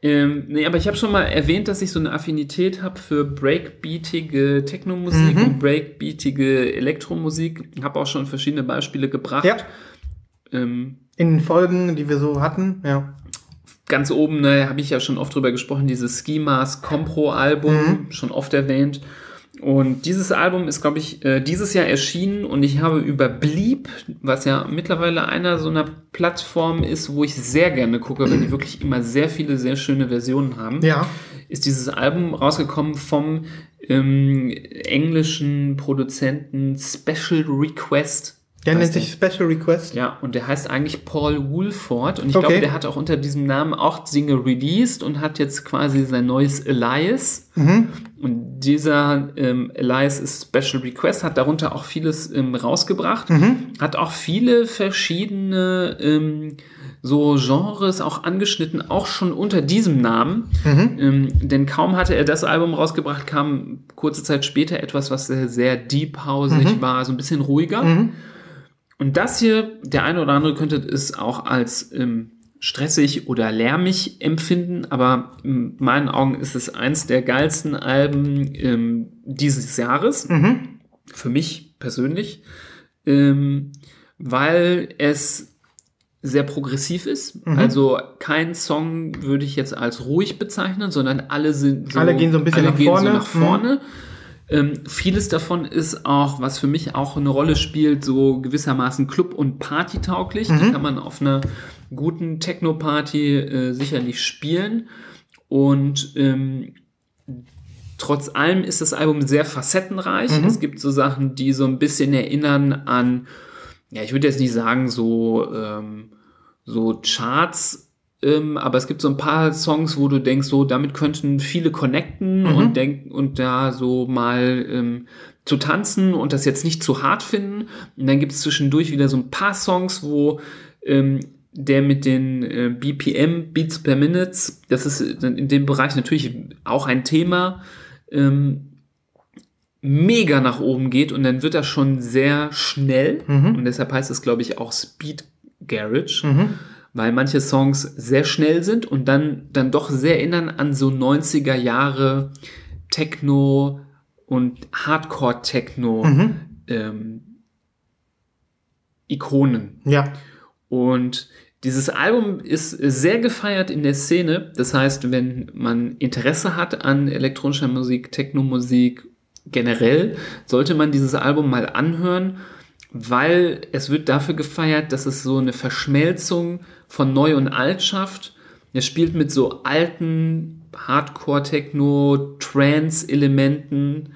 Ähm, nee, aber ich habe schon mal erwähnt, dass ich so eine Affinität habe für breakbeatige Techno-Musik Mhm. und breakbeatige Elektromusik. Habe auch schon verschiedene Beispiele gebracht. Ja. Ähm, In den Folgen, die wir so hatten, ja. ganz oben ne, habe ich ja schon oft drüber gesprochen, dieses Skimas Compro-Album, Mhm. schon oft erwähnt. Und dieses Album ist, glaube ich, äh, dieses Jahr erschienen und ich habe über Bleep, was ja mittlerweile einer so einer Plattform ist, wo ich sehr gerne gucke, weil die wirklich immer sehr viele, sehr schöne Versionen haben, Ja. ist dieses Album rausgekommen vom ähm, englischen Produzenten Special Request. Der nennt sich Special Request. ja, und der heißt eigentlich Paul Woolford. Und ich Okay. glaube, der hat auch unter diesem Namen auch Dinge released und hat jetzt quasi sein neues Elias. Mhm. Und dieser ähm, Elias ist Special Request, hat darunter auch vieles ähm, rausgebracht. Mhm. Hat auch viele verschiedene ähm, so Genres auch angeschnitten, auch schon unter diesem Namen. Mhm. Ähm, denn kaum hatte er das Album rausgebracht, kam kurze Zeit später etwas, was sehr, sehr deep hausig Mhm. war, so ein bisschen ruhiger. Und das hier, der eine oder andere könnte es auch als ähm, stressig oder lärmig empfinden, aber in meinen Augen ist es eins der geilsten Alben ähm, dieses Jahres. Für mich persönlich. Ähm, weil es sehr progressiv ist. Also kein Song würde ich jetzt als ruhig bezeichnen, sondern alle sind so, Alle gehen so ein bisschen nach vorne. So nach Mhm. Ähm, vieles davon ist auch, was für mich auch eine Rolle spielt, so gewissermaßen Club- und Partytauglich. Die kann man auf einer guten Techno-Party äh, sicherlich spielen. Und ähm, trotz allem ist das Album sehr facettenreich. Es gibt so Sachen, die so ein bisschen erinnern an, ja, ich würde jetzt nicht sagen, so, ähm, so Charts, ähm, aber es gibt so ein paar Songs, wo du denkst, so, damit könnten viele connecten und denken und da so mal ähm, zu tanzen und das jetzt nicht zu hart finden. Und dann gibt es zwischendurch wieder so ein paar Songs, wo ähm, der mit den äh, BPM, Beats per Minutes, das ist in dem Bereich natürlich auch ein Thema, ähm, mega nach oben geht und dann wird das schon sehr schnell. Und deshalb heißt es, glaube ich, auch Speed Garage, weil manche Songs sehr schnell sind und dann, dann doch sehr erinnern an so 90er Jahre Techno und Hardcore-Techno ähm, Ikonen. Ja. Und dieses Album ist sehr gefeiert in der Szene. Das heißt, wenn man Interesse hat an elektronischer Musik, Techno-Musik generell, sollte man dieses Album mal anhören, weil es wird dafür gefeiert, dass es so eine Verschmelzung von Neu und Alt schafft. Er spielt mit so alten Hardcore-Techno, Trance-Elementen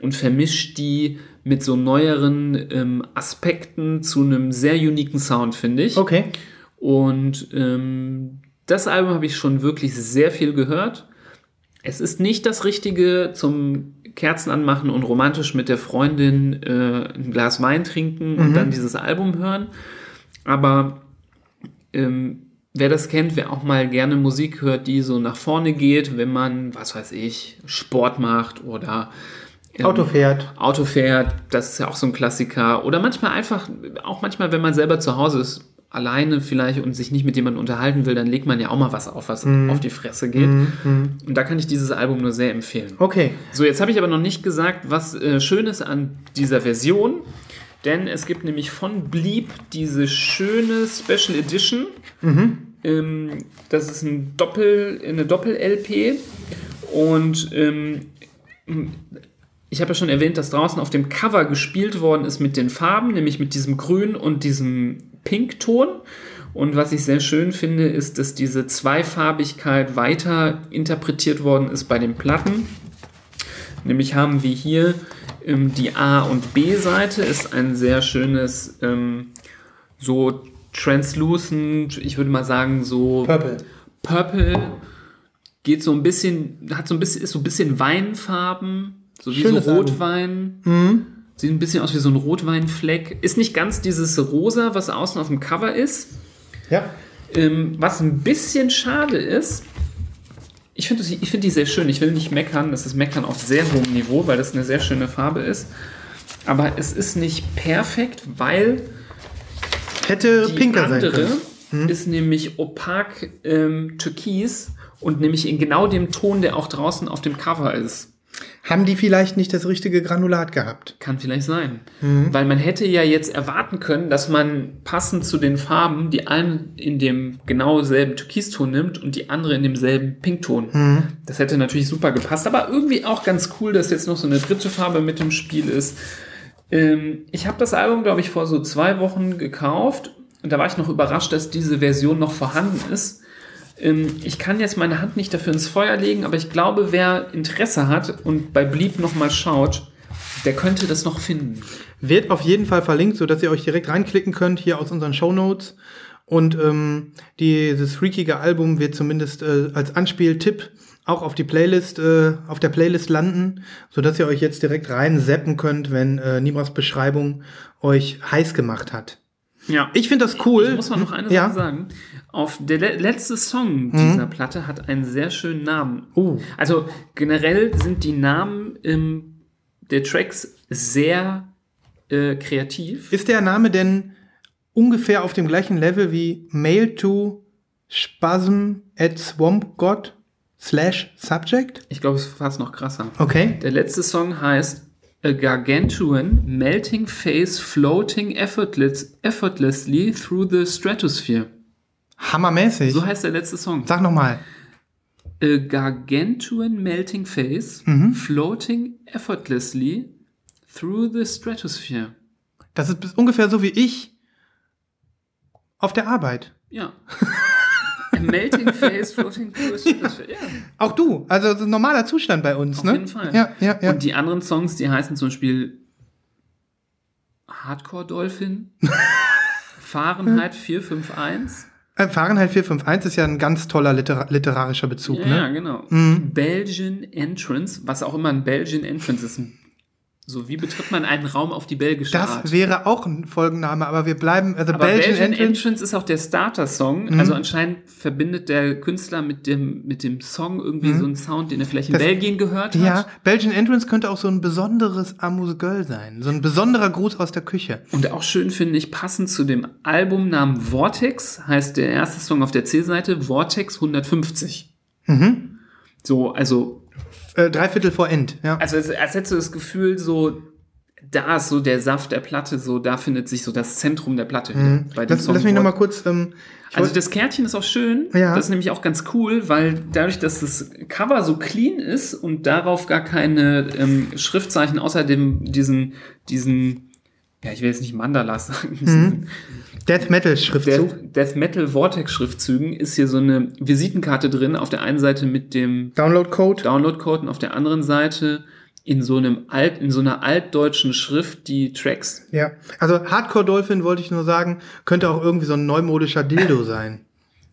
und vermischt die mit so neueren ähm, Aspekten zu einem sehr uniken Sound, finde ich. Okay. Und ähm, das Album habe ich schon wirklich sehr viel gehört. Es ist nicht das Richtige zum Kerzen anmachen und romantisch mit der Freundin äh, ein Glas Wein trinken und dann dieses Album hören. Aber ähm, wer das kennt, wer auch mal gerne Musik hört, die so nach vorne geht, wenn man, was weiß ich, Sport macht oder ähm, Auto fährt. Auto fährt, das ist ja auch so ein Klassiker. Oder manchmal einfach, auch manchmal, wenn man selber zu Hause ist, alleine vielleicht und sich nicht mit jemandem unterhalten will, dann legt man ja auch mal was auf, was auf die Fresse geht. Und da kann ich dieses Album nur sehr empfehlen. Okay. So, jetzt habe ich aber noch nicht gesagt, was äh, schön ist an dieser Version, denn es gibt nämlich von Bleep diese schöne Special Edition. Ähm, das ist ein Doppel, eine Doppel-LP und ähm, ich habe ja schon erwähnt, dass draußen auf dem Cover gespielt worden ist mit den Farben, nämlich mit diesem Grün und diesem Pinkton. Und was ich sehr schön finde, ist, dass diese Zweifarbigkeit weiter interpretiert worden ist bei den Platten. Nämlich haben wir hier ähm, die A- und B-Seite, ist ein sehr schönes, ähm, so translucent, ich würde mal sagen, so Purple. Purple. Geht so ein bisschen, hat so ein bisschen, ist so ein bisschen Weinfarben, so wie Schönes so. Rotwein. Sieht ein bisschen aus wie so ein Rotweinfleck. Ist nicht ganz dieses Rosa, was außen auf dem Cover ist. Ja. Ähm, was ein bisschen schade ist, ich finde find die sehr schön. Ich will nicht meckern, das ist Meckern auf sehr hohem Niveau, weil das eine sehr schöne Farbe ist. Aber es ist nicht perfekt, weil Hätte die pinker sein andere können. ist nämlich opak ähm, türkis und nämlich in genau dem Ton, der auch draußen auf dem Cover ist. Haben die vielleicht nicht das richtige Granulat gehabt? Kann vielleicht sein. Weil man hätte ja jetzt erwarten können, dass man passend zu den Farben die eine in dem genau selben Türkiston nimmt und die andere in demselben Pinkton. Das hätte natürlich super gepasst, aber irgendwie auch ganz cool, dass jetzt noch so eine dritte Farbe mit im Spiel ist. Ähm, ich habe das Album, glaube ich, vor so zwei Wochen gekauft und da war ich noch überrascht, dass diese Version noch vorhanden ist. Ähm, ich kann jetzt meine Hand nicht dafür ins Feuer legen, aber ich glaube, wer Interesse hat und bei Bleep nochmal schaut, der könnte das noch finden. Wird auf jeden Fall verlinkt, sodass ihr euch direkt reinklicken könnt hier aus unseren Show Notes. Und ähm, dieses freakige Album wird zumindest äh, als Anspieltipp auch auf die Playlist, äh, auf der Playlist landen, sodass ihr euch jetzt direkt rein zappen könnt, wenn äh, Nimras Beschreibung euch heiß gemacht hat. Ja. Ich finde das cool. Ich muss mal noch eine Ja. Sache sagen. Auf der le letzte Song dieser Platte hat einen sehr schönen Namen. Oh. Also generell sind die Namen ähm, der Tracks sehr äh, kreativ. Ist der Name denn ungefähr auf dem gleichen Level wie Mail to Spasm at Swamp God slash Subject? Ich glaube, es ist fast noch krasser. Okay. Der letzte Song heißt A Gargantuan Melting Face Floating effortless, Effortlessly Through the Stratosphere. Hammermäßig. So heißt der letzte Song. Sag nochmal. A Gargantuan Melting Face Mhm. Floating Effortlessly Through the Stratosphere. Das ist ungefähr so wie ich auf der Arbeit. Ja. Melting Face Floating the Stratosphere. Ja. Auch du. Also ein normaler Zustand bei uns, Auf ne? jeden Fall. Ja, ja, ja. Und die anderen Songs, die heißen zum Beispiel Hardcore Dolphin, Fahrenheit 451. Äh, Fahrenheit 451 ist ja ein ganz toller litera literarischer Bezug, Ja, ne? ja, genau. Belgian Entrance, was auch immer ein Belgian Entrance ist. So, wie betritt man einen Raum auf die belgische Das Art? wäre auch ein Folgenname, aber wir bleiben, also Aber Belgian, Belgian, Entrance. Entrance ist auch der Starter-Song. Also anscheinend verbindet der Künstler mit dem, mit dem Song irgendwie so einen Sound, den er vielleicht in Das- Belgien gehört hat. Ja, Belgian Entrance könnte auch so ein besonderes Amus Girl sein. So ein besonderer Gruß aus der Küche. Und auch schön finde ich, passend zu dem Albumnamen Vortex, heißt der erste Song auf der C-Seite Vortex 150. Mhm. So, also, Äh, Dreiviertel vor End, ja. also als, als hättest du das Gefühl, so, da ist so der Saft der Platte, so, da findet sich so das Zentrum der Platte wieder. Bei Mhm. Lass, lass mich nochmal kurz. Ähm, Also das Kärtchen ist auch schön. Ja. Das ist nämlich auch ganz cool, weil dadurch, dass das Cover so clean ist und darauf gar keine ähm, Schriftzeichen außer dem, diesen, diesen, ja, ich will jetzt nicht Mandalas sagen, diesen Death Metal Schriftzug. Death, Death Metal Vortex Schriftzügen ist hier so eine Visitenkarte drin. Auf der einen Seite mit dem Download Code. Downloadcode und auf der anderen Seite in so einem alt, in so einer altdeutschen Schrift die Tracks. Ja. Also Hardcore Dolphin wollte ich nur sagen, könnte auch irgendwie so ein neumodischer Dildo sein.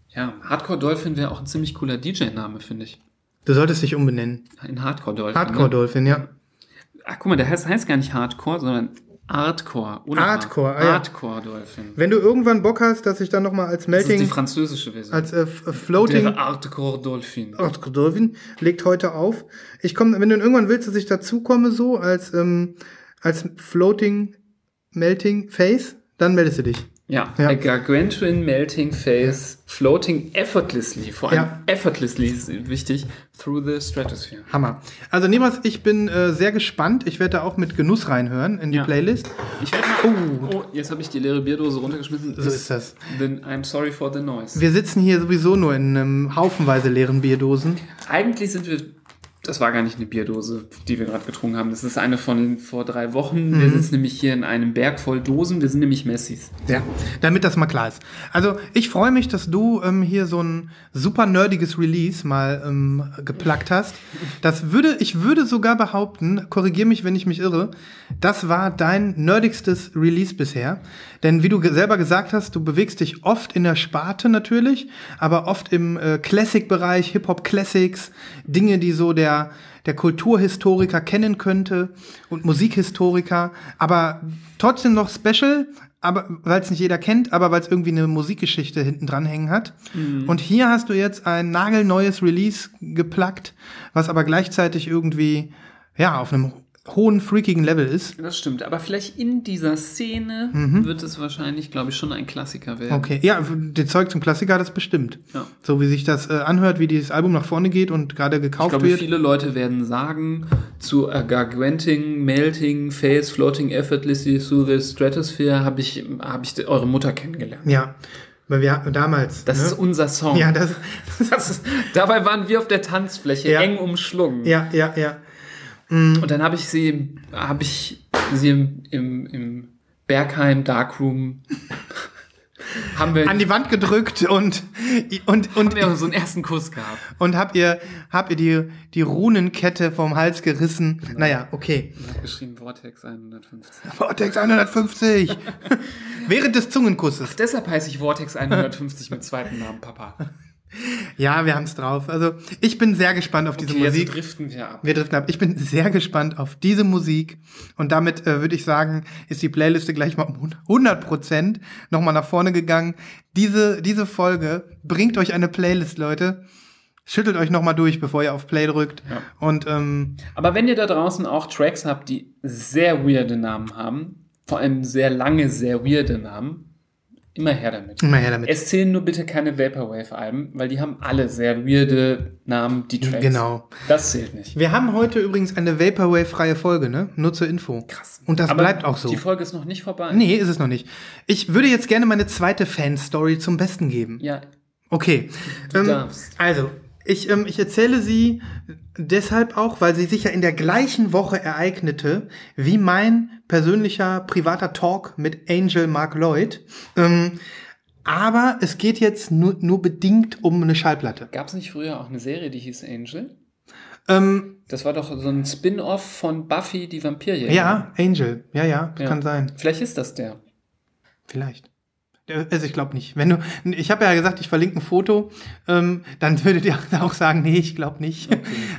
Ja, Hardcore Dolphin wäre auch ein ziemlich cooler DJ-Name, finde ich. Du solltest dich umbenennen. In Hardcore Dolphin. Hardcore ne? Dolphin, ja. Ach, guck mal, der heißt, heißt gar nicht Hardcore, sondern Artcore. ohne Artcore, ah ja. Artcore Dolphin. Wenn du irgendwann Bock hast, dass ich dann noch mal als Das ist die Melting, französische Version. als äh, F- Floating Der Artcore Dolphin. Dolphin legt heute auf. Ich komme, wenn du irgendwann willst, dass ich dazukomme, so als ähm, als Floating Melting Face, dann meldest du dich. Ja, Ja. a gargantuan melting face floating effortlessly, vor allem Ja. effortlessly ist wichtig, through the stratosphere. Hammer. Also Nebras, ich bin äh, sehr gespannt. Ich werde da auch mit Genuss reinhören in die Ja. Playlist. Ich werde mal. Oh, jetzt habe ich die leere Bierdose runtergeschmissen. So ist das. Then I'm sorry for the noise. Wir sitzen hier sowieso nur in einem haufenweise leeren Bierdosen. Eigentlich sind wir. Das war gar nicht eine Bierdose, die wir gerade getrunken haben. Das ist eine von vor drei Wochen. Mhm. Wir sitzen nämlich hier in einem Berg voll Dosen. Wir sind nämlich Messis. Ja, damit das mal klar ist. Also ich freue mich, dass du ähm, hier so ein super nerdiges Release mal ähm, geplackt hast. Das würde, ich würde sogar behaupten, korrigier mich, wenn ich mich irre, das war dein nerdigstes Release bisher. Denn wie du selber gesagt hast, du bewegst dich oft in der Sparte natürlich, aber oft im äh, Classic-Bereich, Hip-Hop-Classics, Dinge, die so der der Kulturhistoriker kennen könnte und Musikhistoriker, aber trotzdem noch special, aber weil es nicht jeder kennt, aber weil es irgendwie eine Musikgeschichte hinten dran hängen hat. Und hier hast du jetzt ein nagelneues Release geplackt, was aber gleichzeitig irgendwie ja auf einem hohen freakigen Level ist. Das stimmt. Aber vielleicht in dieser Szene wird es wahrscheinlich, glaube ich, schon ein Klassiker werden. Mhm. Okay, ja, die Zeug zum Klassiker das bestimmt. Ja. So wie sich das äh, anhört, wie dieses Album nach vorne geht und gerade Ich gekauft glaube, wird. viele Leute werden sagen, zu a garganting, melting, face, floating effortlessly through the stratosphere habe ich, hab ich eure Mutter kennengelernt. Ja, weil wir damals. Das ne? ist unser Song. ja, das, Das ist, dabei waren wir auf der Tanzfläche Ja. eng umschlungen. ja, ja, ja. Und dann habe ich sie, habe ich sie im, im, im Bergheim Darkroom haben wir, an die Wand gedrückt und und und haben so einen ersten Kuss gehabt. und habt ihr habt ihr die die Runenkette vom Hals gerissen. Naja, okay. Und hat geschrieben Vortex 150. Vortex 150. Während des Zungenkusses. Deshalb heiße ich Vortex 150 mit zweiten Namen Papa. Ja, wir haben's drauf. Also, ich bin sehr gespannt auf diese Okay, jetzt Musik. driften wir ab. Wir driften ab. Ich bin sehr gespannt auf diese Musik. Und damit äh, würde ich sagen, ist die Playliste gleich mal um 100 Prozent nochmal nach vorne gegangen. Diese, diese Folge bringt euch eine Playlist, Leute. Schüttelt euch nochmal durch, bevor ihr auf Play drückt. Ja. Und ähm, Aber wenn ihr da draußen auch Tracks habt, die sehr weirde Namen haben, vor allem sehr lange, sehr weirde Namen, immer her damit. immer her damit. Es zählen nur bitte keine Vaporwave-Alben, weil die haben alle sehr weirde Namen, die Tracks. Genau. Das zählt nicht. Wir haben heute übrigens eine Vaporwave-freie Folge, ne? Nur zur Info. Krass. Und das Aber bleibt auch so. Die Folge ist noch nicht vorbei. Nee, ist es noch nicht. Ich würde jetzt gerne meine zweite Fan-Story zum Besten geben. Ja, Okay. Du Ähm, darfst. Also, ich, ähm, ich erzähle sie deshalb auch, weil sie sich ja in der gleichen Woche ereignete wie mein persönlicher privater Talk mit Angel Mark Lloyd. Ähm, aber es geht jetzt nur, nur bedingt um eine Schallplatte. gab es nicht früher auch eine Serie, die hieß Angel? Ähm, Das war doch so ein Spin-off von Buffy, die Vampirjäger. ja, Angel. Ja, ja, Ja. kann sein. Vielleicht ist das der. Vielleicht. Äh, Also ich glaube nicht. Wenn du, ich habe ja gesagt, ich verlinke ein Foto, ähm, dann würdet ihr auch sagen, nee, ich glaube nicht.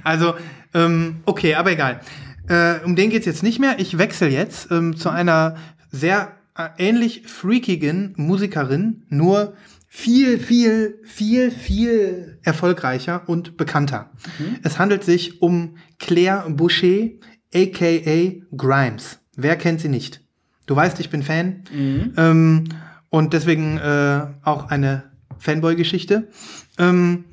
Also ähm, okay, aber egal. Äh, um den geht's jetzt nicht mehr. Ich wechsle jetzt ähm, zu einer sehr äh, ähnlich freakigen Musikerin, nur viel, viel, viel, viel erfolgreicher und bekannter. Es handelt sich um Claire Boucher, aka Grimes. Wer kennt sie nicht? Du weißt, ich bin Fan. Ähm, und deswegen äh, auch eine Fanboy-Geschichte. Ähm,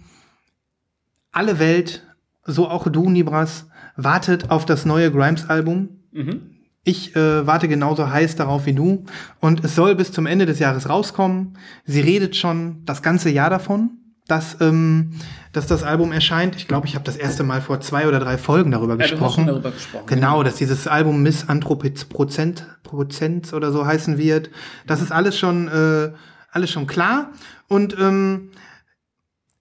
alle Welt, so auch du, Nibras, wartet auf das neue Grimes-Album. Mhm. Ich äh, warte genauso heiß darauf wie du. Und es soll bis zum Ende des Jahres rauskommen. Sie redet schon das ganze Jahr davon, dass, ähm, dass das Album erscheint. Ich glaube, ich habe das erste Mal vor zwei oder drei Folgen darüber Ja, gesprochen. darüber gesprochen. Genau, dass dieses Album Miss Anthropiz Prozent, Prozent oder so heißen wird. Das ist alles schon, äh, alles schon klar. Und ähm,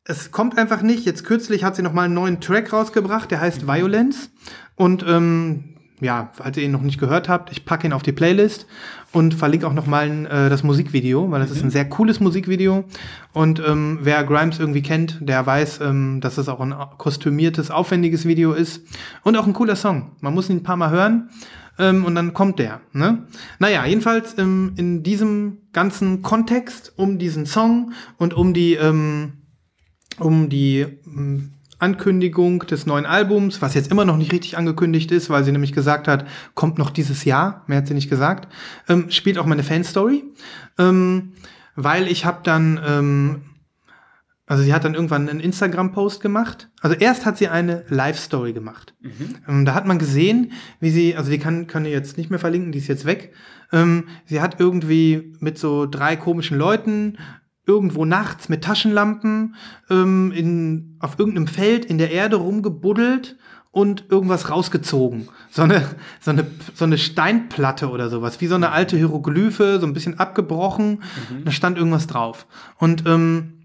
es kommt einfach nicht. Jetzt kürzlich hat sie noch mal einen neuen Track rausgebracht, der heißt Violence. Und ähm, ja, falls ihr ihn noch nicht gehört habt, ich packe ihn auf die Playlist und verlinke auch nochmal äh, das Musikvideo, weil das mhm. ist ein sehr cooles Musikvideo. Und ähm, wer Grimes irgendwie kennt, der weiß, ähm, dass es auch ein kostümiertes, aufwendiges Video ist und auch ein cooler Song. Man muss ihn ein paar Mal hören ähm, und dann kommt der. Ne? Naja, jedenfalls ähm, in diesem ganzen Kontext um diesen Song und um die, ähm, um die ähm, Ankündigung des neuen Albums, was jetzt immer noch nicht richtig angekündigt ist, weil sie nämlich gesagt hat, kommt noch dieses Jahr, mehr hat sie nicht gesagt, ähm, spielt auch meine Fanstory, ähm, weil ich habe dann, ähm, also sie hat dann irgendwann einen Instagram-Post gemacht. Also erst hat sie eine Live-Story gemacht. Mhm. Ähm, da hat man gesehen, wie sie, also die kann, kann ich jetzt nicht mehr verlinken, die ist jetzt weg. Ähm, sie hat irgendwie mit so drei komischen Leuten irgendwo nachts mit Taschenlampen ähm, in, auf irgendeinem Feld in der Erde rumgebuddelt und irgendwas rausgezogen. So eine, so eine, so eine Steinplatte oder sowas, wie so eine alte Hieroglyphe, so ein bisschen abgebrochen. Mhm. Da stand irgendwas drauf. Und ähm,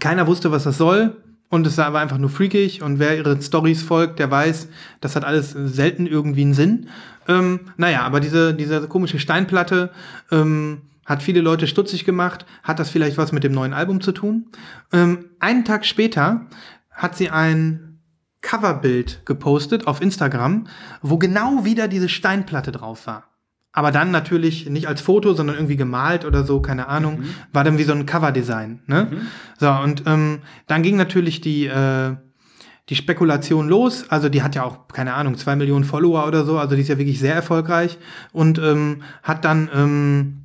keiner wusste, was das soll. Und es war einfach nur freakig. Und wer ihren Stories folgt, der weiß, das hat alles selten irgendwie einen Sinn. Ähm, naja, aber diese, diese komische Steinplatte, ähm, hat viele Leute stutzig gemacht. Hat das vielleicht was mit dem neuen Album zu tun? Ähm, einen Tag später hat sie ein Coverbild gepostet auf Instagram, wo genau wieder diese Steinplatte drauf war. Aber dann natürlich nicht als Foto, sondern irgendwie gemalt oder so, keine Ahnung. Mhm. War dann wie so ein Coverdesign. Ne? Mhm. So, und ähm, dann ging natürlich die, äh, die Spekulation los. Also die hat ja auch, keine Ahnung, zwei Millionen Follower oder so. Also die ist ja wirklich sehr erfolgreich. Und ähm, hat dann ähm,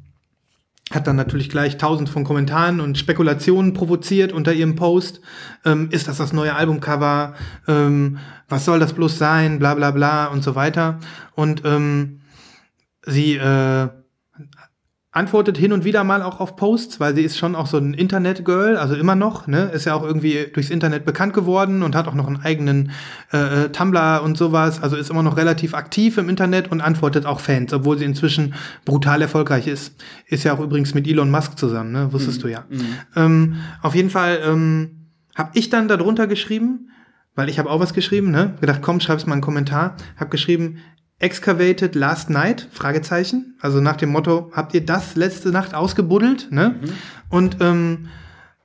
hat dann natürlich gleich tausend von Kommentaren und Spekulationen provoziert unter ihrem Post. Ähm, ist das das neue Albumcover? Ähm, was soll das bloß sein? Bla bla bla und so weiter. Und ähm, sie äh, antwortet hin und wieder mal auch auf Posts, weil sie ist schon auch so ein Internet-Girl, also immer noch, ne? Ist ja auch irgendwie durchs Internet bekannt geworden und hat auch noch einen eigenen äh, äh, Tumblr und sowas, also ist immer noch relativ aktiv im Internet und antwortet auch Fans, obwohl sie inzwischen brutal erfolgreich ist. Ist ja auch übrigens mit Elon Musk zusammen, ne? Wusstest mhm. du ja. Mhm. Ähm, auf jeden Fall ähm, habe ich dann darunter geschrieben, weil ich habe auch was geschrieben, ne? Gedacht, komm, schreib's mal einen Kommentar. Hab geschrieben, Excavated Last Night? Fragezeichen. Also nach dem Motto, habt ihr das letzte Nacht ausgebuddelt? Ne? Mhm. Und ähm,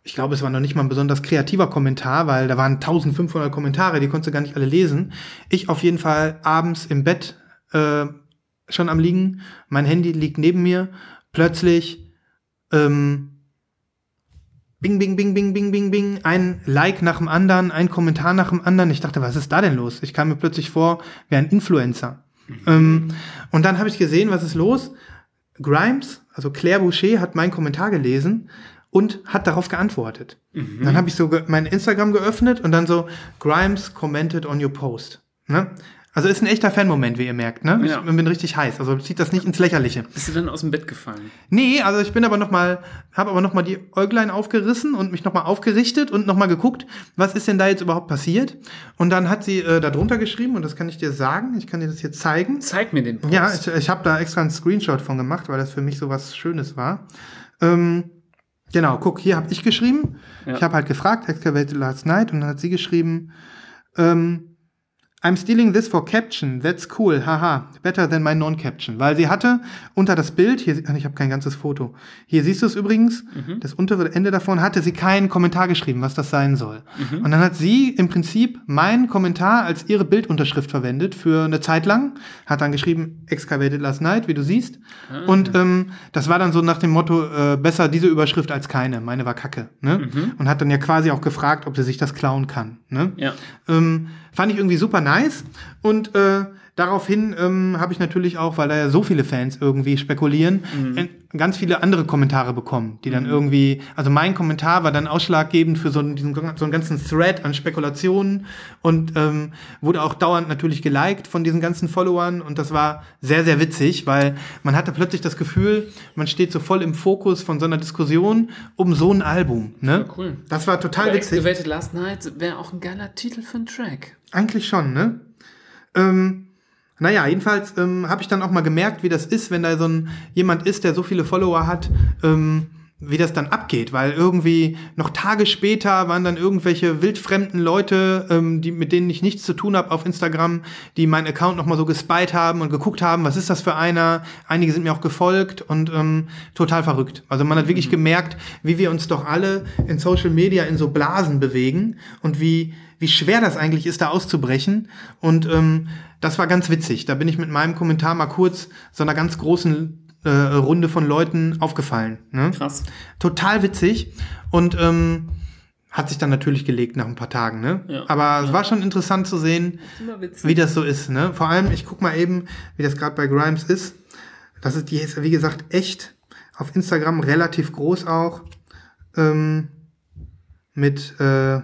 ich glaube, es war noch nicht mal ein besonders kreativer Kommentar, weil da waren 1500 Kommentare, die konntest du gar nicht alle lesen. Ich auf jeden Fall abends im Bett äh, schon am Liegen, mein Handy liegt neben mir, plötzlich ähm, Bing, bing, bing, bing, bing, bing, bing, ein Like nach dem anderen, ein Kommentar nach dem anderen. Ich dachte, was ist da denn los? Ich kam mir plötzlich vor wie ein Influencer. Ähm, und dann habe ich gesehen, was ist los? Grimes, also Claire Boucher, hat meinen Kommentar gelesen und hat darauf geantwortet. Mhm. Dann habe ich so mein Instagram geöffnet und dann so, Grimes commented on your post. Ne? Also ist ein echter Fanmoment, wie ihr merkt, ne? Ja. Ich bin richtig heiß, also zieht das nicht ins Lächerliche. Bist du dann aus dem Bett gefallen? Nee, also ich bin aber noch mal, habe aber noch mal die Äuglein aufgerissen und mich noch mal aufgerichtet und noch mal geguckt, was ist denn da jetzt überhaupt passiert? Und dann hat sie äh, da drunter geschrieben und das kann ich dir sagen, ich kann dir das jetzt zeigen. Zeig mir den Post. Ja, ich, ich habe da extra einen Screenshot von gemacht, weil das für mich so was Schönes war. Ähm, genau, guck, hier habe ich geschrieben. Ja. Ich habe halt gefragt, Excavated Last Night und dann hat sie geschrieben, ähm, I'm stealing this for caption. That's cool. Haha. Better than my non-caption. Weil sie hatte unter das Bild, hier, ich habe kein ganzes Foto. Hier siehst du es übrigens. Mhm. Das untere Ende davon hatte sie keinen Kommentar geschrieben, was das sein soll. Mhm. Und dann hat sie im Prinzip meinen Kommentar als ihre Bildunterschrift verwendet für eine Zeit lang. Hat dann geschrieben, excavated last night, wie du siehst. Mhm. Und ähm, das war dann so nach dem Motto, äh, besser diese Überschrift als keine. Meine war kacke. Ne? Mhm. Und hat dann ja quasi auch gefragt, ob sie sich das klauen kann. Ne? Ja. Ähm, Fand ich irgendwie super nice. Und äh, daraufhin ähm, habe ich natürlich auch, weil da ja so viele Fans irgendwie spekulieren, mhm. ganz viele andere Kommentare bekommen, die dann mhm. irgendwie, also mein Kommentar war dann ausschlaggebend für so einen, diesen, so einen ganzen Thread an Spekulationen und ähm, wurde auch dauernd natürlich geliked von diesen ganzen Followern und das war sehr, sehr witzig, weil man hatte plötzlich das Gefühl, man steht so voll im Fokus von so einer Diskussion um so ein Album. Ne? Ja, cool. Das war total Aber witzig. Excavated Last Night wäre auch ein geiler Titel für einen Track. Eigentlich schon, ne? Ähm, naja, jedenfalls ähm, habe ich dann auch mal gemerkt, wie das ist, wenn da so ein jemand ist, der so viele Follower hat, ähm, wie das dann abgeht, weil irgendwie noch Tage später waren dann irgendwelche wildfremden Leute, ähm, die mit denen ich nichts zu tun habe auf Instagram, die meinen Account noch mal so gespied haben und geguckt haben, was ist das für einer? Einige sind mir auch gefolgt und ähm, total verrückt. Also man hat wirklich gemerkt, wie wir uns doch alle in Social Media in so Blasen bewegen und wie wie schwer das eigentlich ist, da auszubrechen. Und ähm, das war ganz witzig. Da bin ich mit meinem Kommentar mal kurz so einer ganz großen äh, Runde von Leuten aufgefallen. Ne? Krass. Total witzig. Und ähm, hat sich dann natürlich gelegt nach ein paar Tagen. Ne? Ja. Aber es war schon interessant zu sehen, wie das so ist. Ne? Vor allem, ich guck mal eben, wie das gerade bei Grimes ist. Das ist, die ist, wie gesagt, echt auf Instagram relativ groß auch. Ähm, mit, äh,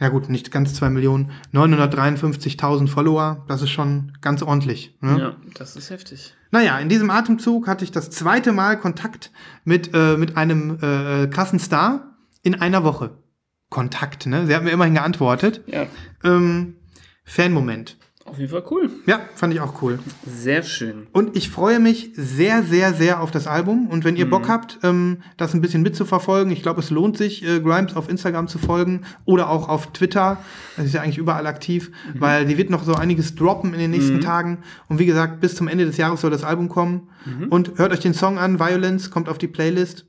ja gut, nicht ganz zwei Millionen, 953.000 Follower. Das ist schon ganz ordentlich. Ne? Ja, das ist heftig. Naja, in diesem Atemzug hatte ich das zweite Mal Kontakt mit, äh, mit einem äh, krassen Star in einer Woche. Kontakt, ne? Sie hat mir immerhin geantwortet. Ja, Ähm, Fan-Moment. Auf jeden Fall cool. Ja, fand ich auch cool. Sehr schön. Und ich freue mich sehr, sehr, sehr auf das Album. Und wenn ihr Mhm. Bock habt, ähm, das ein bisschen mitzuverfolgen, ich glaube, es lohnt sich, äh, Grimes auf Instagram zu folgen oder auch auf Twitter. Das ist ja eigentlich überall aktiv, Mhm. weil die wird noch so einiges droppen in den nächsten Tagen. Und wie gesagt, bis zum Ende des Jahres soll das Album kommen. Mhm. Und hört euch den Song an, Violence, kommt auf die Playlist.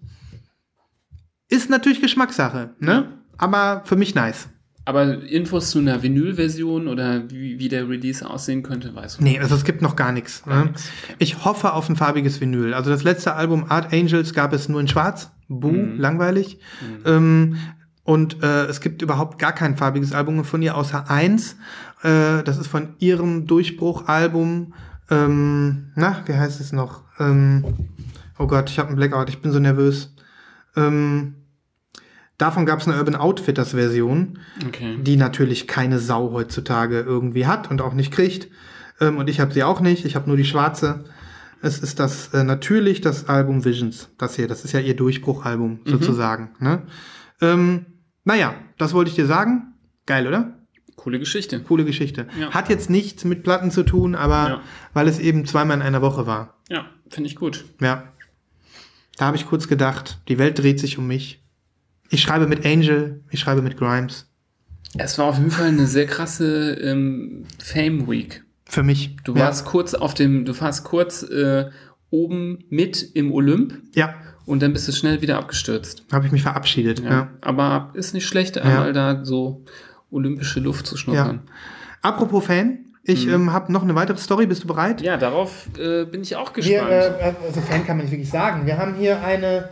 Ist natürlich Geschmackssache, ne? Aber für mich nice. Aber Infos zu einer Vinyl-Version oder wie, wie der Release aussehen könnte, weißt du. Nee, also es gibt noch gar nichts. ne? nix, okay. Ich hoffe auf ein farbiges Vinyl. Also das letzte Album Art Angels gab es nur in Schwarz. Buh, Mhm. langweilig. Ähm, und äh, es gibt überhaupt gar kein farbiges Album von ihr, außer eins. Äh, das ist von ihrem Durchbruchalbum. Ähm, na, wie heißt es noch? Ähm, oh Gott, ich habe einen Blackout, ich bin so nervös. Ähm, davon gab es eine Urban Outfitters Version Okay. die natürlich keine Sau heutzutage irgendwie hat und auch nicht kriegt. Ähm, und ich habe sie auch nicht. Ich habe nur die schwarze. Es ist das äh, natürlich das Album Visions. Das hier, das ist ja ihr Durchbruchalbum sozusagen. Ne? Ähm, naja, das wollte ich dir sagen. Geil, oder? Coole Geschichte. Coole Geschichte. Ja. Hat jetzt nichts mit Platten zu tun, aber Ja. weil es eben zweimal in einer Woche war. Ja, finde ich gut. Ja. Da habe ich kurz gedacht, die Welt dreht sich um mich. Ich schreibe mit Angel, ich schreibe mit Grimes. Es war auf jeden Fall eine sehr krasse ähm, Fame Week. Für mich. Du ja. warst kurz auf dem, du warst kurz äh, oben mit im Olymp Ja, und dann bist du schnell wieder abgestürzt. habe ich mich verabschiedet. Ja. ja. Aber ist nicht schlecht, einmal da so olympische Luft zu schnuppern. Apropos Fan, ich Mhm. ähm, habe noch eine weitere Story. Bist du bereit? Ja, darauf äh, bin ich auch Wir, gespannt. äh, also Fan kann man nicht wirklich sagen. Wir haben hier eine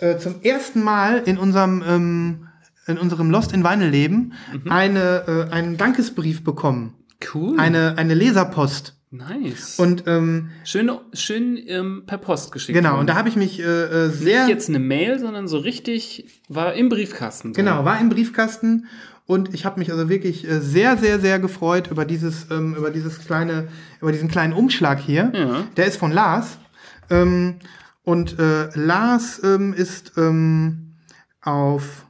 äh, zum ersten Mal in unserem ähm, in unserem Lost in Vinyl Leben Mhm. eine äh, einen Dankesbrief bekommen, cool. eine eine Leserpost nice. und ähm, schön schön ähm, per Post geschickt. genau worden. und da habe ich mich äh, äh, sehr Nicht jetzt eine Mail, sondern so richtig war im Briefkasten. Genau, war im Briefkasten und ich habe mich also wirklich äh, sehr, sehr, sehr gefreut über dieses, ähm, über dieses kleine, über diesen kleinen Umschlag hier. Ja. Der ist von Lars. Ähm, und äh, Lars ähm, ist ähm, auf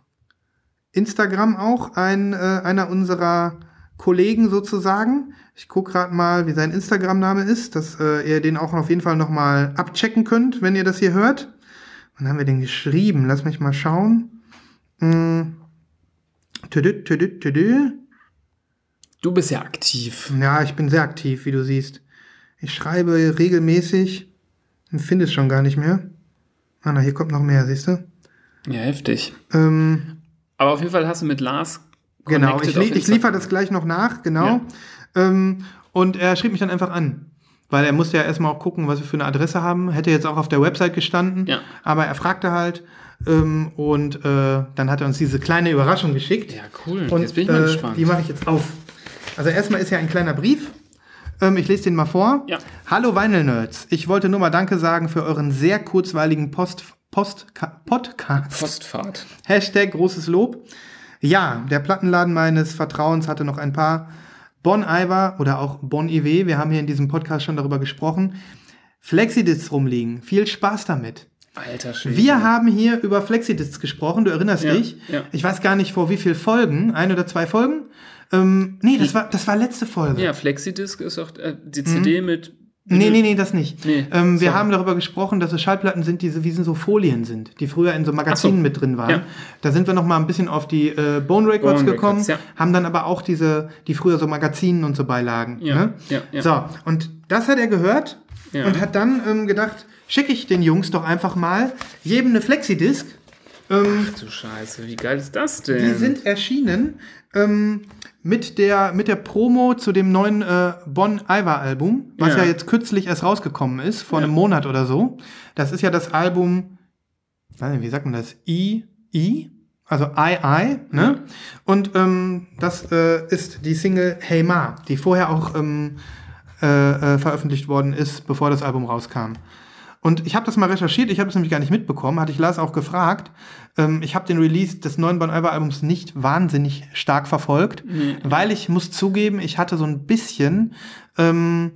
Instagram auch ein, äh, einer unserer Kollegen sozusagen. Ich gucke gerade mal, wie sein Instagram-Name ist, dass äh, ihr den auch auf jeden Fall nochmal abchecken könnt, wenn ihr das hier hört. Wann haben wir den geschrieben? Lass mich mal schauen. Mm. Tüdü, tüdü, tüdü. Du bist ja aktiv. Ja, ich bin sehr aktiv, wie du siehst. Ich schreibe regelmäßig und finde es schon gar nicht mehr. Ah, na, hier kommt noch mehr, siehst du? Ja, heftig. Ähm, Aber auf jeden Fall hast du mit Lars genau, ich, ich liefere das gleich noch nach, genau. Ähm, und er schrieb mich dann einfach an. Weil er musste ja erstmal auch gucken, was wir für eine Adresse haben. Hätte jetzt auch auf der Website gestanden. Ja. Aber er fragte halt. Ähm, und äh, dann hat er uns diese kleine Überraschung geschickt. Ja, cool. Und Jetzt bin ich mal äh, gespannt. die mache ich jetzt auf. Also erstmal ist ja ein kleiner Brief. Ähm, ich lese den mal vor. Ja. Hallo Vinyl Nerds. Ich wollte nur mal Danke sagen für euren sehr kurzweiligen Post, Post, Podcast. Postfahrt. Hashtag großes Lob. Ja, der Plattenladen meines Vertrauens hatte noch ein paar Bon Iver oder auch Bon IW. Wir haben hier in diesem Podcast schon darüber gesprochen. Flexidiscs rumliegen. Viel Spaß damit. Alter Schwede. Wir haben hier über Flexidiscs gesprochen, du erinnerst Ja, dich. ja. Ich weiß gar nicht vor wie viel Folgen, ein oder zwei Folgen. Ähm, nee, das war, das war letzte Folge. Ja, Flexidisc ist auch äh, Mhm. die CD mit Nee, nee, nee, das nicht. Nee, ähm, wir haben darüber gesprochen, dass es Schallplatten sind, die so, wie so Folien sind, die früher in so Magazinen so. mit drin waren. Ja. Da sind wir noch mal ein bisschen auf die äh, Bone Records Bone gekommen, Records, ja. haben dann aber auch diese, die früher so Magazinen und so beilagen. Ja, Ne? ja, ja. So, und das hat er gehört und hat dann ähm, gedacht, schicke ich den Jungs doch einfach mal jedem eine Flexidisc. Ähm, Ach du Scheiße, wie geil ist das die denn? sind erschienen ähm, mit, der, mit der Promo zu dem neuen äh, Bon Iver Album, was ja. Ja. jetzt kürzlich erst rausgekommen ist, vor Ja. einem Monat oder so. Das ist ja das Album, wie sagt man das? I, I? Also I, I, ne? Und ähm, das äh, ist die Single Hey Ma, die vorher auch ähm, äh, äh, veröffentlicht worden ist, bevor das Album rauskam. Und ich habe das mal recherchiert, ich habe es nämlich gar nicht mitbekommen, hatte ich Lars auch gefragt. Ähm, ich habe den Release des neuen Bon Iver Albums nicht wahnsinnig stark verfolgt, weil ich muss zugeben, ich hatte so ein bisschen, ähm,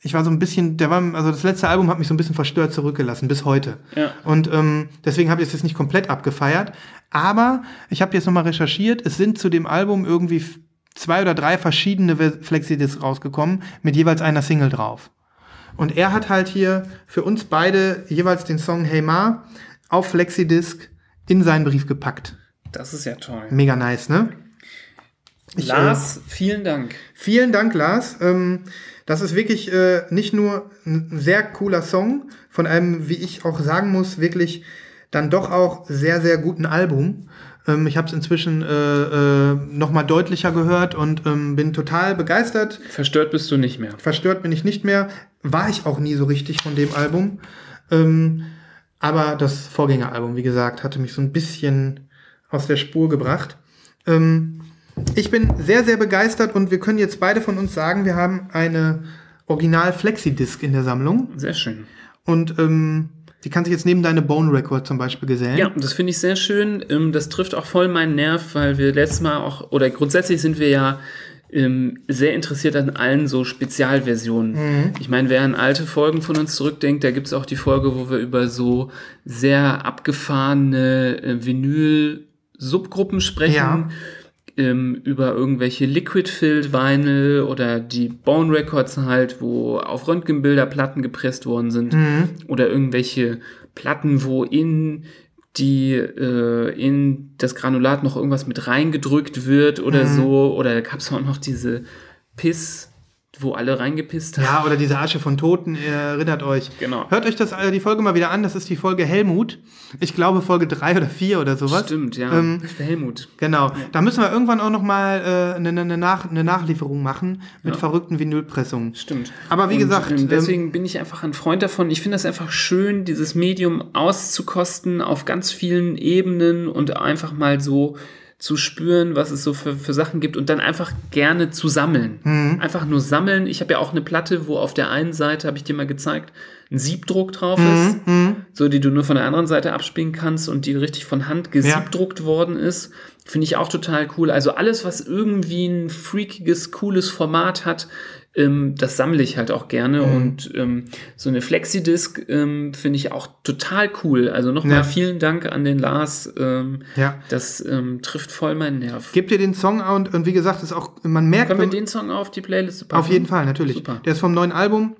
ich war so ein bisschen, der war, also das letzte Album hat mich so ein bisschen verstört zurückgelassen bis heute. Ja. Und ähm, deswegen habe ich es jetzt nicht komplett abgefeiert. Aber ich habe jetzt nochmal recherchiert, es sind zu dem Album irgendwie zwei oder drei verschiedene Ver- Flexidiscs rausgekommen, mit jeweils einer Single drauf. Und er hat halt hier für uns beide jeweils den Song Hey Ma auf Flexidisc in seinen Brief gepackt. Das ist ja toll. Mega nice, ne? Ich, Lars, vielen Dank. Vielen Dank, Lars. Ähm, das ist wirklich äh, nicht nur ein sehr cooler Song von einem, wie ich auch sagen muss, wirklich dann doch auch sehr, sehr guten Album. Ähm, ich habe es inzwischen äh, äh, noch mal deutlicher gehört und ähm, bin total begeistert. Verstört bist du nicht mehr. Verstört bin ich nicht mehr. War ich auch nie so richtig von dem Album. Ähm, aber das Vorgängeralbum, wie gesagt, hatte mich so ein bisschen aus der Spur gebracht. Ähm, ich bin sehr, sehr begeistert und wir können jetzt beide von uns sagen, wir haben eine Original Flexi-Disc in der Sammlung. Sehr schön. Und ähm, die kann sich jetzt neben deine Bone Record zum Beispiel gesellen. Ja, das finde ich sehr schön. Ähm, Das trifft auch voll meinen Nerv, weil wir letztes Mal auch, oder grundsätzlich sind wir ja ähm, sehr interessiert an allen so Spezialversionen. Ich meine, wer an alte Folgen von uns zurückdenkt, da gibt es auch die Folge, wo wir über so sehr abgefahrene äh, Vinyl-Subgruppen sprechen. Ja. Ähm, über irgendwelche Liquid-Filled-Vinyl oder die Bone Records halt, wo auf Röntgenbilder Platten gepresst worden sind. Oder irgendwelche Platten, wo in die äh, in das Granulat noch irgendwas mit reingedrückt wird oder so. Oder da gab es auch noch diese Piss, wo alle reingepisst haben. Ja, oder diese Asche von Toten, ihr erinnert euch. Genau. Hört euch das, äh, die Folge mal wieder an, das ist die Folge Helmut. Ich glaube Folge drei oder vier oder sowas. Stimmt, ja. Ähm, Der Helmut. Genau. Da müssen wir irgendwann auch noch mal äh, eine, eine, Nach eine Nachlieferung machen mit Ja. verrückten Vinylpressungen. Stimmt. Aber wie Und, gesagt, ähm, ähm, deswegen bin ich einfach ein Freund davon. Ich finde es einfach schön, dieses Medium auszukosten auf ganz vielen Ebenen und einfach mal so zu spüren, was es so für, für Sachen gibt und dann einfach gerne zu sammeln. Mhm. Einfach nur sammeln. Ich habe ja auch eine Platte, wo auf der einen Seite, habe ich dir mal gezeigt, ein Siebdruck drauf Mhm. ist, so die du nur von der anderen Seite abspielen kannst und die richtig von Hand gesiebdruckt worden ist. Finde ich auch total cool. Also alles, was irgendwie ein freakiges, cooles Format hat, ähm, das sammle ich halt auch gerne. Mhm. Und ähm, so eine Flexidisc ähm, finde ich auch total cool. Also nochmal Ja. vielen Dank an den Lars. Ähm, Ja. Das ähm, trifft voll meinen Nerv. Gebt ihr den Song und, und wie gesagt, ist auch, man merkt, Können wir den Song auf die Playliste packen? auf jeden Fall, natürlich. Super. Der ist vom neuen Album.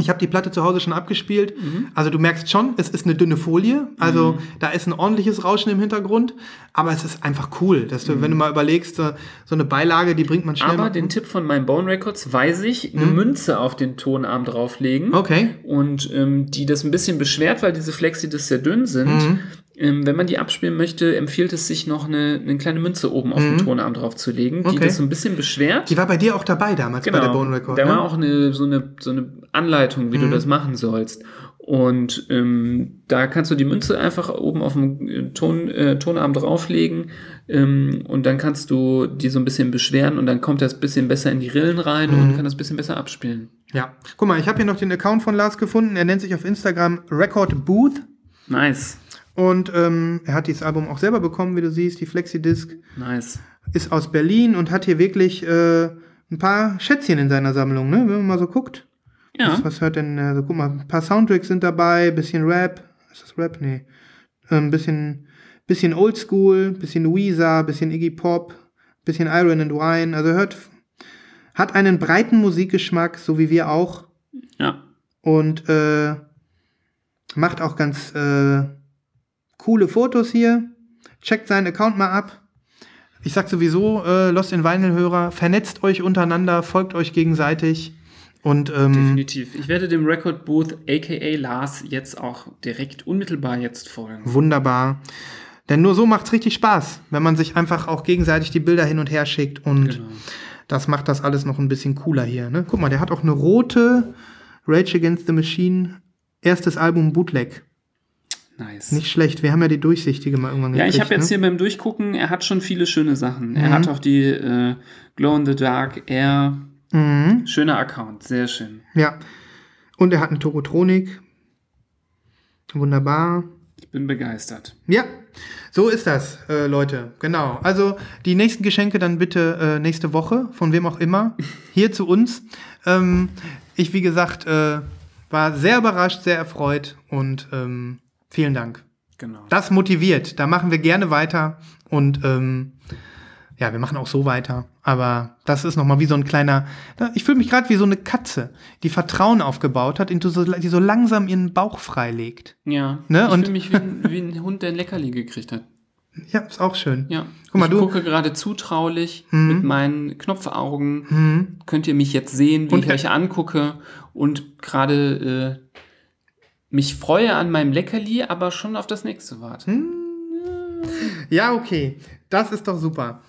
Ich habe die Platte zu Hause schon abgespielt. Mhm. Also du merkst schon, es ist eine dünne Folie. Also da ist ein ordentliches Rauschen im Hintergrund. Aber es ist einfach cool, dass du, wenn du mal überlegst, so eine Beilage, die bringt man schnell. Mhm. Aber den Tipp von meinen Bone Records weiß ich, eine Münze auf den Tonarm drauflegen. Mhm. Okay. Und ähm, die das ein bisschen beschwert, weil diese Flexidiscs sehr dünn sind. Mhm. Ähm, wenn man die abspielen möchte, empfiehlt es sich noch eine, eine kleine Münze oben auf den Tonarm draufzulegen, die Mhm. Okay. das so ein bisschen beschwert. Die war bei dir auch dabei damals bei der Bone Record. Da ne? war auch eine, so, eine, so eine Anleitung, wie Mhm. du das machen sollst. Und ähm, da kannst du die Münze einfach oben auf dem äh, Ton, äh, Tonarm drauflegen ähm, und dann kannst du die so ein bisschen beschweren und dann kommt das bisschen besser in die Rillen rein Mhm. und kann das bisschen besser abspielen. Ja. Guck mal, ich habe hier noch den Account von Lars gefunden. Er nennt sich auf Instagram Record Booth. Nice, Und ähm, er hat dieses Album auch selber bekommen, wie du siehst, die Flexi-Disc. nice. Ist aus Berlin und hat hier wirklich äh, ein paar Schätzchen in seiner Sammlung, ne? Wenn man mal so guckt. Ja, Was, was hört denn, also guck mal, ein paar Soundtracks sind dabei, bisschen Rap. Ist das Rap? Nee. Ein bisschen, bisschen Oldschool, bisschen Weezer, bisschen Iggy Pop, bisschen Iron and Wine. Also hört, hat einen breiten Musikgeschmack, so wie wir auch. Ja. und äh, macht auch ganz äh, coole Fotos hier. Checkt seinen Account mal ab. Ich sag sowieso, äh, Lost in Vinyl-Hörer, vernetzt euch untereinander, folgt euch gegenseitig und ähm, Definitiv. Ich werde dem Record Booth, aka Lars, jetzt auch direkt unmittelbar jetzt folgen. wunderbar. Denn nur so macht's richtig Spaß, wenn man sich einfach auch gegenseitig die Bilder hin und her schickt und Genau. das macht das alles noch ein bisschen cooler hier. Ne? Guck mal, der hat auch eine rote Rage Against the Machine erstes Album Bootleg. Nice. Nicht schlecht. Wir haben ja die durchsichtige mal irgendwann ja, ich habe gekriegt, jetzt ne? hier beim Durchgucken, er hat schon viele schöne Sachen. Mhm. Er hat auch die äh, Glow in the Dark Air. Mhm. Schöner Account, sehr schön. Ja. Und er hat eine Tokotronik. Wunderbar. Ich bin begeistert. Ja, so ist das, äh, Leute. Genau. Also die nächsten Geschenke dann bitte äh, nächste Woche, von wem auch immer, hier zu uns. Ähm, ich, wie gesagt, äh, war sehr überrascht, sehr erfreut und ähm, vielen Dank. Genau. Das motiviert. Da machen wir gerne weiter und ähm, ja, wir machen auch so weiter. Aber das ist nochmal wie so ein kleiner. Ich fühle mich gerade wie so eine Katze, die Vertrauen aufgebaut hat, die so, langsam ihren Bauch freilegt. Ja, Ne, ich und- fühle mich wie ein, wie ein Hund, der ein Leckerli gekriegt hat. Ja, ist auch schön. Ja. Guck mal, ich du- gucke gerade zutraulich mit meinen Knopfaugen. Mhm. Könnt ihr mich jetzt sehen, wie Und ich euch angucke und gerade äh, mich freue an meinem Leckerli, aber schon auf das nächste warte. Hm? Ja, okay. Das ist doch super.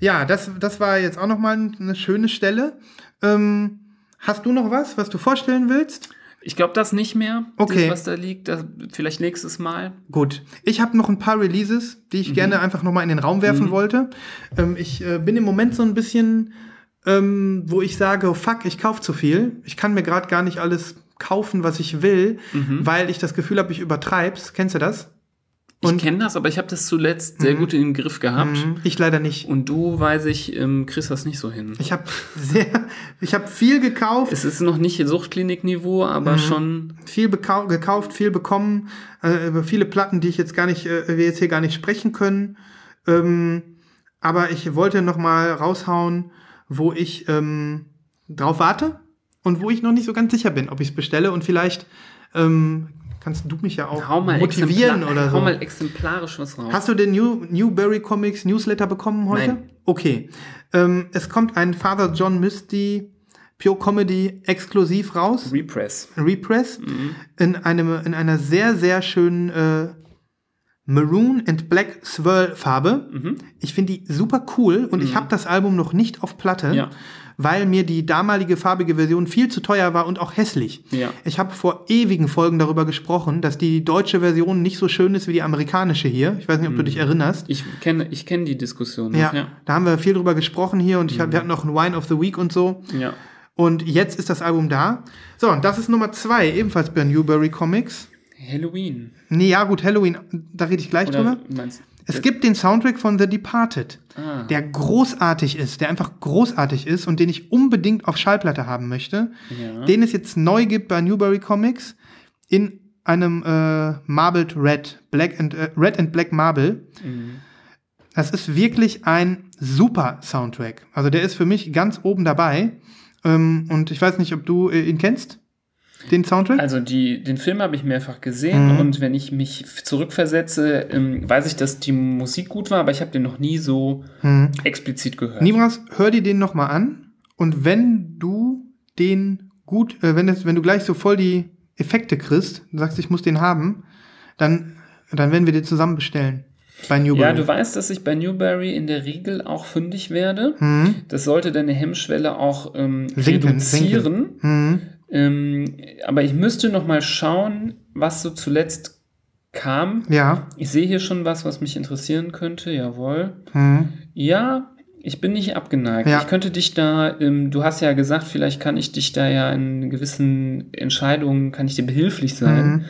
Ja, das, das war jetzt auch nochmal eine schöne Stelle. Ähm, hast du noch was, was du vorstellen willst? Ich glaube das nicht mehr, Okay. das, was da liegt. Das, vielleicht nächstes Mal. Gut. Ich habe noch ein paar Releases, die ich gerne einfach nochmal in den Raum werfen wollte. Ähm, ich äh, bin im Moment so ein bisschen, ähm, wo ich sage, oh, fuck, ich kaufe zu viel. Ich kann mir gerade gar nicht alles kaufen, was ich will, weil ich das Gefühl habe, ich übertreib's. Kennst du das? Ich kenne das, aber ich habe das zuletzt sehr gut in den Griff gehabt. Mhm. Ich leider nicht. Und du, weiß ich, ähm, kriegst das nicht so hin. Ich habe sehr, ich habe viel gekauft. Es ist noch nicht Suchtklinikniveau, Mhm. aber schon. viel gekauft, viel bekommen, äh, über viele Platten, die ich jetzt gar nicht, äh, wir jetzt hier gar nicht sprechen können. Ähm, aber ich wollte noch mal raushauen, wo ich ähm, drauf warte und wo ich noch nicht so ganz sicher bin, ob ich es bestelle und vielleicht ähm, kannst du mich ja auch motivieren oder so. hau mal exemplarisch was raus. Hast du den New, Newberry Comics Newsletter bekommen heute? Nein. Okay. Ähm, es kommt ein Father John Misty Pure Comedy exklusiv raus. Repress. Repress in, einem, in einer sehr, sehr schönen äh, Maroon and Black Swirl Farbe. Ich finde die super cool und ich habe das Album noch nicht auf Platte, Ja. Weil mir die damalige farbige Version viel zu teuer war und auch hässlich. Ja. Ich habe vor ewigen Folgen darüber gesprochen, dass die deutsche Version nicht so schön ist wie die amerikanische hier. Ich weiß nicht, ob du dich erinnerst. Ich kenne ich kenn die Diskussion. Ja, ja. da haben wir viel drüber gesprochen hier und ich hab, wir hatten noch ein Wine of the Week und so. ja. Und jetzt ist das Album da. So, und das ist Nummer zwei, ebenfalls bei Newberry Comics. Halloween. Nee, ja, gut, Halloween, da rede ich gleich Oder drüber. meinst Es gibt den Soundtrack von The Departed, Ah. der großartig ist, der einfach großartig ist und den ich unbedingt auf Schallplatte haben möchte. Ja. Den es jetzt neu gibt bei Newberry Comics in einem äh, Marbled Red, Black and, äh, Red and Black Marble. Das ist wirklich ein super Soundtrack. Also der ist für mich ganz oben dabei. Ähm, und ich weiß nicht, ob du äh, ihn kennst, den Soundtrack. Also die, den Film habe ich mehrfach gesehen Mhm. und wenn ich mich zurückversetze, ähm, weiß ich, dass die Musik gut war, aber ich habe den noch nie so Mhm. explizit gehört. Nimras, hör dir den noch mal an. Und wenn du den gut, äh, wenn, das, wenn du gleich so voll die Effekte kriegst, und sagst, ich muss den haben, dann, dann werden wir den zusammen bestellen. Bei Newberry. Ja, du weißt, dass ich bei Newberry in der Regel auch fündig werde. Mhm. Das sollte deine Hemmschwelle auch ähm, Sinken, reduzieren. Mhm. Ähm, aber ich müsste noch mal schauen, was so zuletzt kam. Ja. Ich sehe hier schon was, was mich interessieren könnte. Jawohl. Mhm. Ja, ich bin nicht abgeneigt. Ja. Ich könnte dich da, ähm, du hast ja gesagt, vielleicht kann ich dich da ja in gewissen Entscheidungen, kann ich dir behilflich sein. Mhm.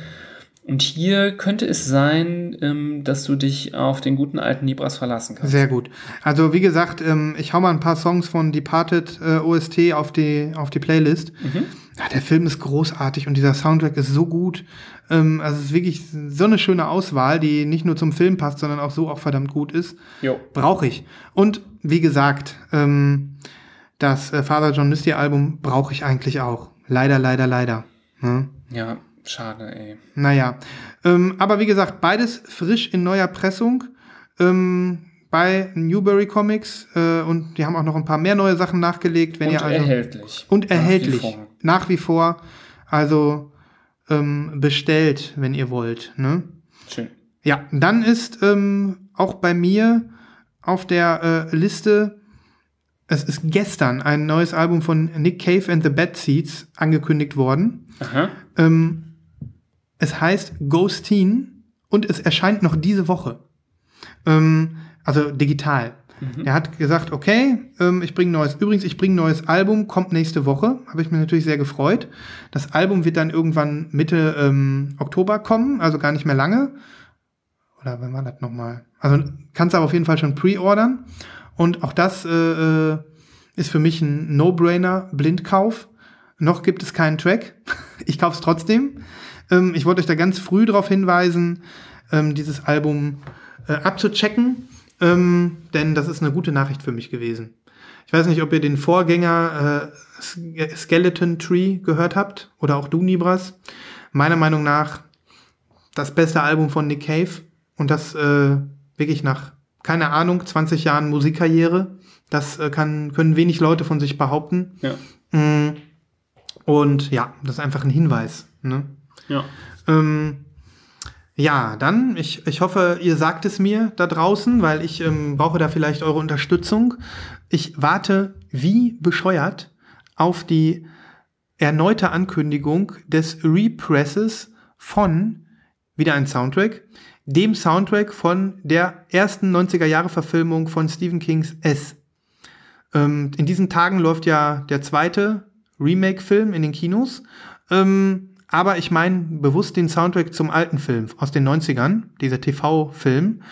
Und hier könnte es sein, ähm, dass du dich auf den guten alten Libras verlassen kannst. Sehr gut. Also wie gesagt, ähm, ich hau mal ein paar Songs von Departed äh, OST auf die, auf die Playlist. Mhm. Ja, der Film ist großartig und dieser Soundtrack ist so gut. Ähm, also es ist wirklich so eine schöne Auswahl, die nicht nur zum Film passt, sondern auch so auch verdammt gut ist. Jo. Brauche ich. Und wie gesagt, ähm, das äh, Father John Misty Album brauche ich eigentlich auch. Leider, leider, leider. Ne? Ja, schade, ey. Naja. Ähm, aber wie gesagt, beides frisch in neuer Pressung. Ähm, bei Newberry Comics äh, und die haben auch noch ein paar mehr neue Sachen nachgelegt, wenn Und ihr also erhältlich. und erhältlich vor. Nach wie vor, also ähm, bestellt, wenn ihr wollt. Ne? Schön. Ja, dann ist ähm, auch bei mir auf der äh, Liste, es ist gestern ein neues Album von Nick Cave and the Bad Seeds angekündigt worden. Ähm, es heißt Ghosteen und es erscheint noch diese Woche. Ähm, also digital. Er hat gesagt, okay, ähm, ich bringe neues. Übrigens, ich bringe neues Album, kommt nächste Woche. Habe ich mir natürlich sehr gefreut. Das Album wird dann irgendwann Mitte ähm, Oktober kommen, also gar nicht mehr lange. Oder wann war das nochmal? Also kannst du aber auf jeden Fall schon pre-ordern. Und auch das äh, äh, ist für mich ein No-Brainer, Blindkauf. Noch gibt es keinen Track. Ich kaufe es trotzdem. Ähm, ich wollte euch da ganz früh darauf hinweisen, ähm, dieses Album äh, abzuchecken, ähm, denn das ist eine gute Nachricht für mich gewesen. Ich weiß nicht, ob ihr den Vorgänger äh, Ske- Skeleton Tree gehört habt oder auch du, Nibras. Meiner Meinung nach das beste Album von Nick Cave und das äh, wirklich nach, keine Ahnung, 20 Jahren Musikkarriere. Das äh, kann, können wenig Leute von sich behaupten. Ja. Mm, Und ja, das ist einfach ein Hinweis. Ne? Ja. Ähm, ja, dann, ich, ich hoffe, ihr sagt es mir da draußen, weil ich ähm, brauche da vielleicht eure Unterstützung. Ich warte wie bescheuert auf die erneute Ankündigung des Represses von, wieder ein Soundtrack, dem Soundtrack von der ersten 90er-Jahre-Verfilmung von Stephen Kings S. Ähm, in diesen Tagen läuft ja der zweite Remake-Film in den Kinos. Ähm, aber ich meine bewusst den Soundtrack zum alten Film aus den 90ern, dieser TV-Film.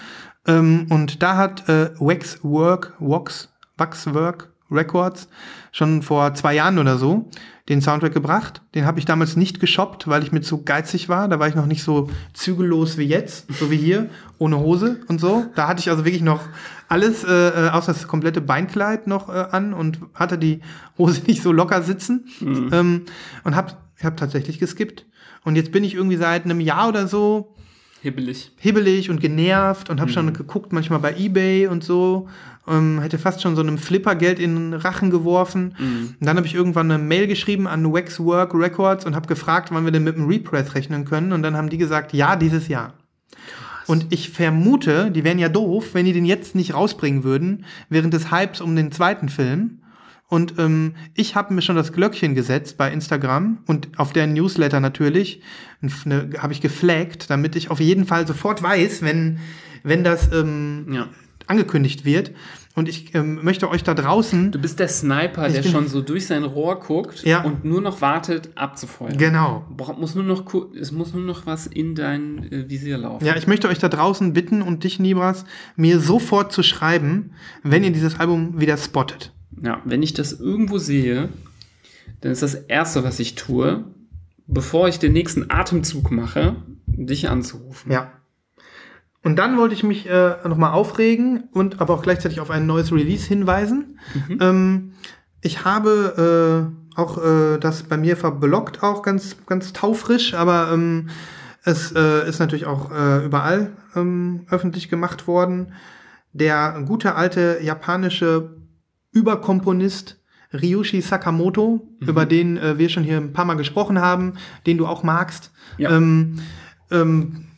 Ähm, und da hat äh, Waxwork, Wax, Waxwork Records schon vor zwei Jahren oder so den Soundtrack gebracht. Den habe ich damals nicht geshoppt, weil ich mir zu geizig war. Da war ich noch nicht so zügellos wie jetzt, so wie hier, ohne Hose und so. Da hatte ich also wirklich noch alles, äh, äh, außer das komplette Beinkleid noch äh, an und hatte die Hose nicht so locker sitzen. Ähm, und hab, ich hab tatsächlich geskippt. Und jetzt bin ich irgendwie seit einem Jahr oder so Hibbelig. hibbelig und genervt und habe schon geguckt, manchmal bei Ebay und so. Ähm, hätte fast schon so einem Flipper Geld in den Rachen geworfen. Und dann habe ich irgendwann eine Mail geschrieben an Waxwork Records und habe gefragt, wann wir denn mit dem Repress rechnen können. Und dann haben die gesagt, ja, dieses Jahr. Und ich vermute, die wären ja doof, wenn die den jetzt nicht rausbringen würden, während des Hypes um den zweiten Film. Und ähm, ich habe mir schon das Glöckchen gesetzt bei Instagram und auf der Newsletter natürlich ne, habe ich geflaggt, damit ich auf jeden Fall sofort weiß, wenn, wenn das ähm, Ja. angekündigt wird. Und ich ähm, möchte euch da draußen. Du bist der Sniper, der schon so durch sein Rohr guckt Ja. und nur noch wartet, abzufeuern. Genau. Bra- Muss nur noch, es muss nur noch was in dein äh, Visier laufen. Ja, ich möchte euch da draußen bitten und dich, Nibras, mir sofort zu schreiben, wenn ihr dieses Album wieder spottet. Ja, wenn ich das irgendwo sehe, dann ist das Erste, was ich tue, bevor ich den nächsten Atemzug mache, dich anzurufen. Ja. Und dann wollte ich mich äh, nochmal aufregen und aber auch gleichzeitig auf ein neues Release hinweisen. Ähm, ich habe äh, auch äh, das bei mir verblockt, auch ganz, ganz taufrisch, aber ähm, es äh, ist natürlich auch äh, überall ähm, öffentlich gemacht worden. Der gute alte japanische Überkomponist Ryushi Sakamoto, über den äh, wir schon hier ein paar Mal gesprochen haben, den du auch magst. Ja. Ähm, ähm,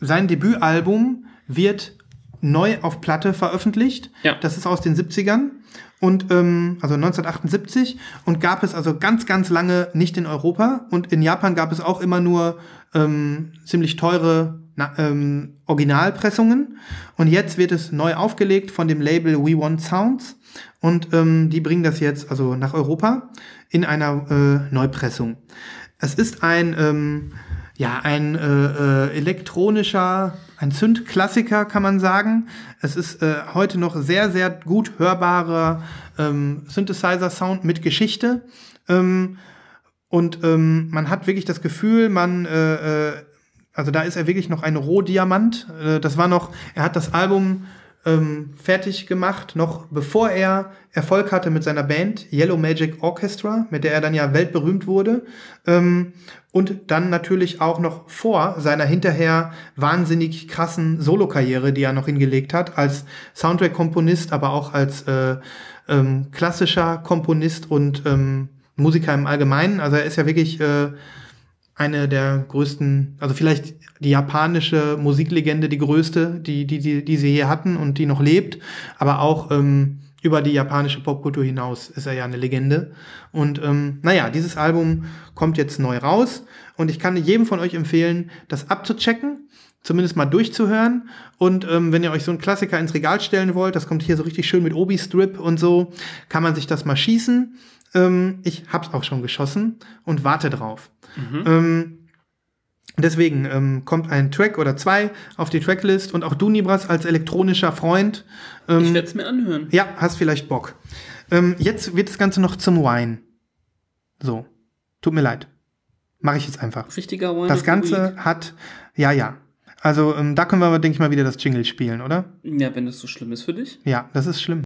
sein Debütalbum wird neu auf Platte veröffentlicht. Ja. Das ist aus den 70ern und ähm, also 1978 und gab es also ganz, ganz lange nicht in Europa und in Japan gab es auch immer nur ähm, ziemlich teure na, ähm, Originalpressungen und jetzt wird es neu aufgelegt von dem Label We Want Sounds und ähm, die bringen das jetzt also nach Europa in einer äh, Neupressung. Es ist ein ähm, ja, ein äh, äh, elektronischer, ein Zündklassiker, kann man sagen. Es ist äh, heute noch sehr, sehr gut hörbarer ähm, Synthesizer-Sound mit Geschichte. Ähm, und ähm, man hat wirklich das Gefühl, man, äh, äh, also da ist er wirklich noch ein Rohdiamant. Äh, das war noch, er hat das Album ähm, fertig gemacht, noch bevor er Erfolg hatte mit seiner Band Yellow Magic Orchestra, mit der er dann ja weltberühmt wurde. Ähm, und dann natürlich auch noch vor seiner hinterher wahnsinnig krassen Solokarriere, die er noch hingelegt hat, als Soundtrack-Komponist, aber auch als äh, ähm, klassischer Komponist und ähm, Musiker im Allgemeinen. Also er ist ja wirklich äh, eine der größten, also vielleicht die japanische Musiklegende, die größte, die, die, die, die sie hier hatten und die noch lebt, aber auch ähm, über die japanische Popkultur hinaus ist er ja eine Legende. Und ähm, naja, dieses Album kommt jetzt neu raus und ich kann jedem von euch empfehlen, das abzuchecken, zumindest mal durchzuhören. Und ähm, wenn ihr euch so einen Klassiker ins Regal stellen wollt, das kommt hier so richtig schön mit Obi-Strip und so, kann man sich das mal schießen. Ähm, ich hab's auch schon geschossen und warte drauf. Mhm. Ähm, Deswegen ähm, kommt ein Track oder zwei auf die Tracklist und auch du, Nibras, als elektronischer Freund. Ähm, ich werde es mir anhören. Ja, hast vielleicht Bock. Ähm, jetzt wird das Ganze noch zum Wine. So. Tut mir leid. Mache ich jetzt einfach. Richtiger Wine. Das Ganze hat, ja, ja. Also ähm, da können wir aber, denke ich mal, wieder das Jingle spielen, oder? Ja, wenn das so schlimm ist für dich. Ja, das ist schlimm.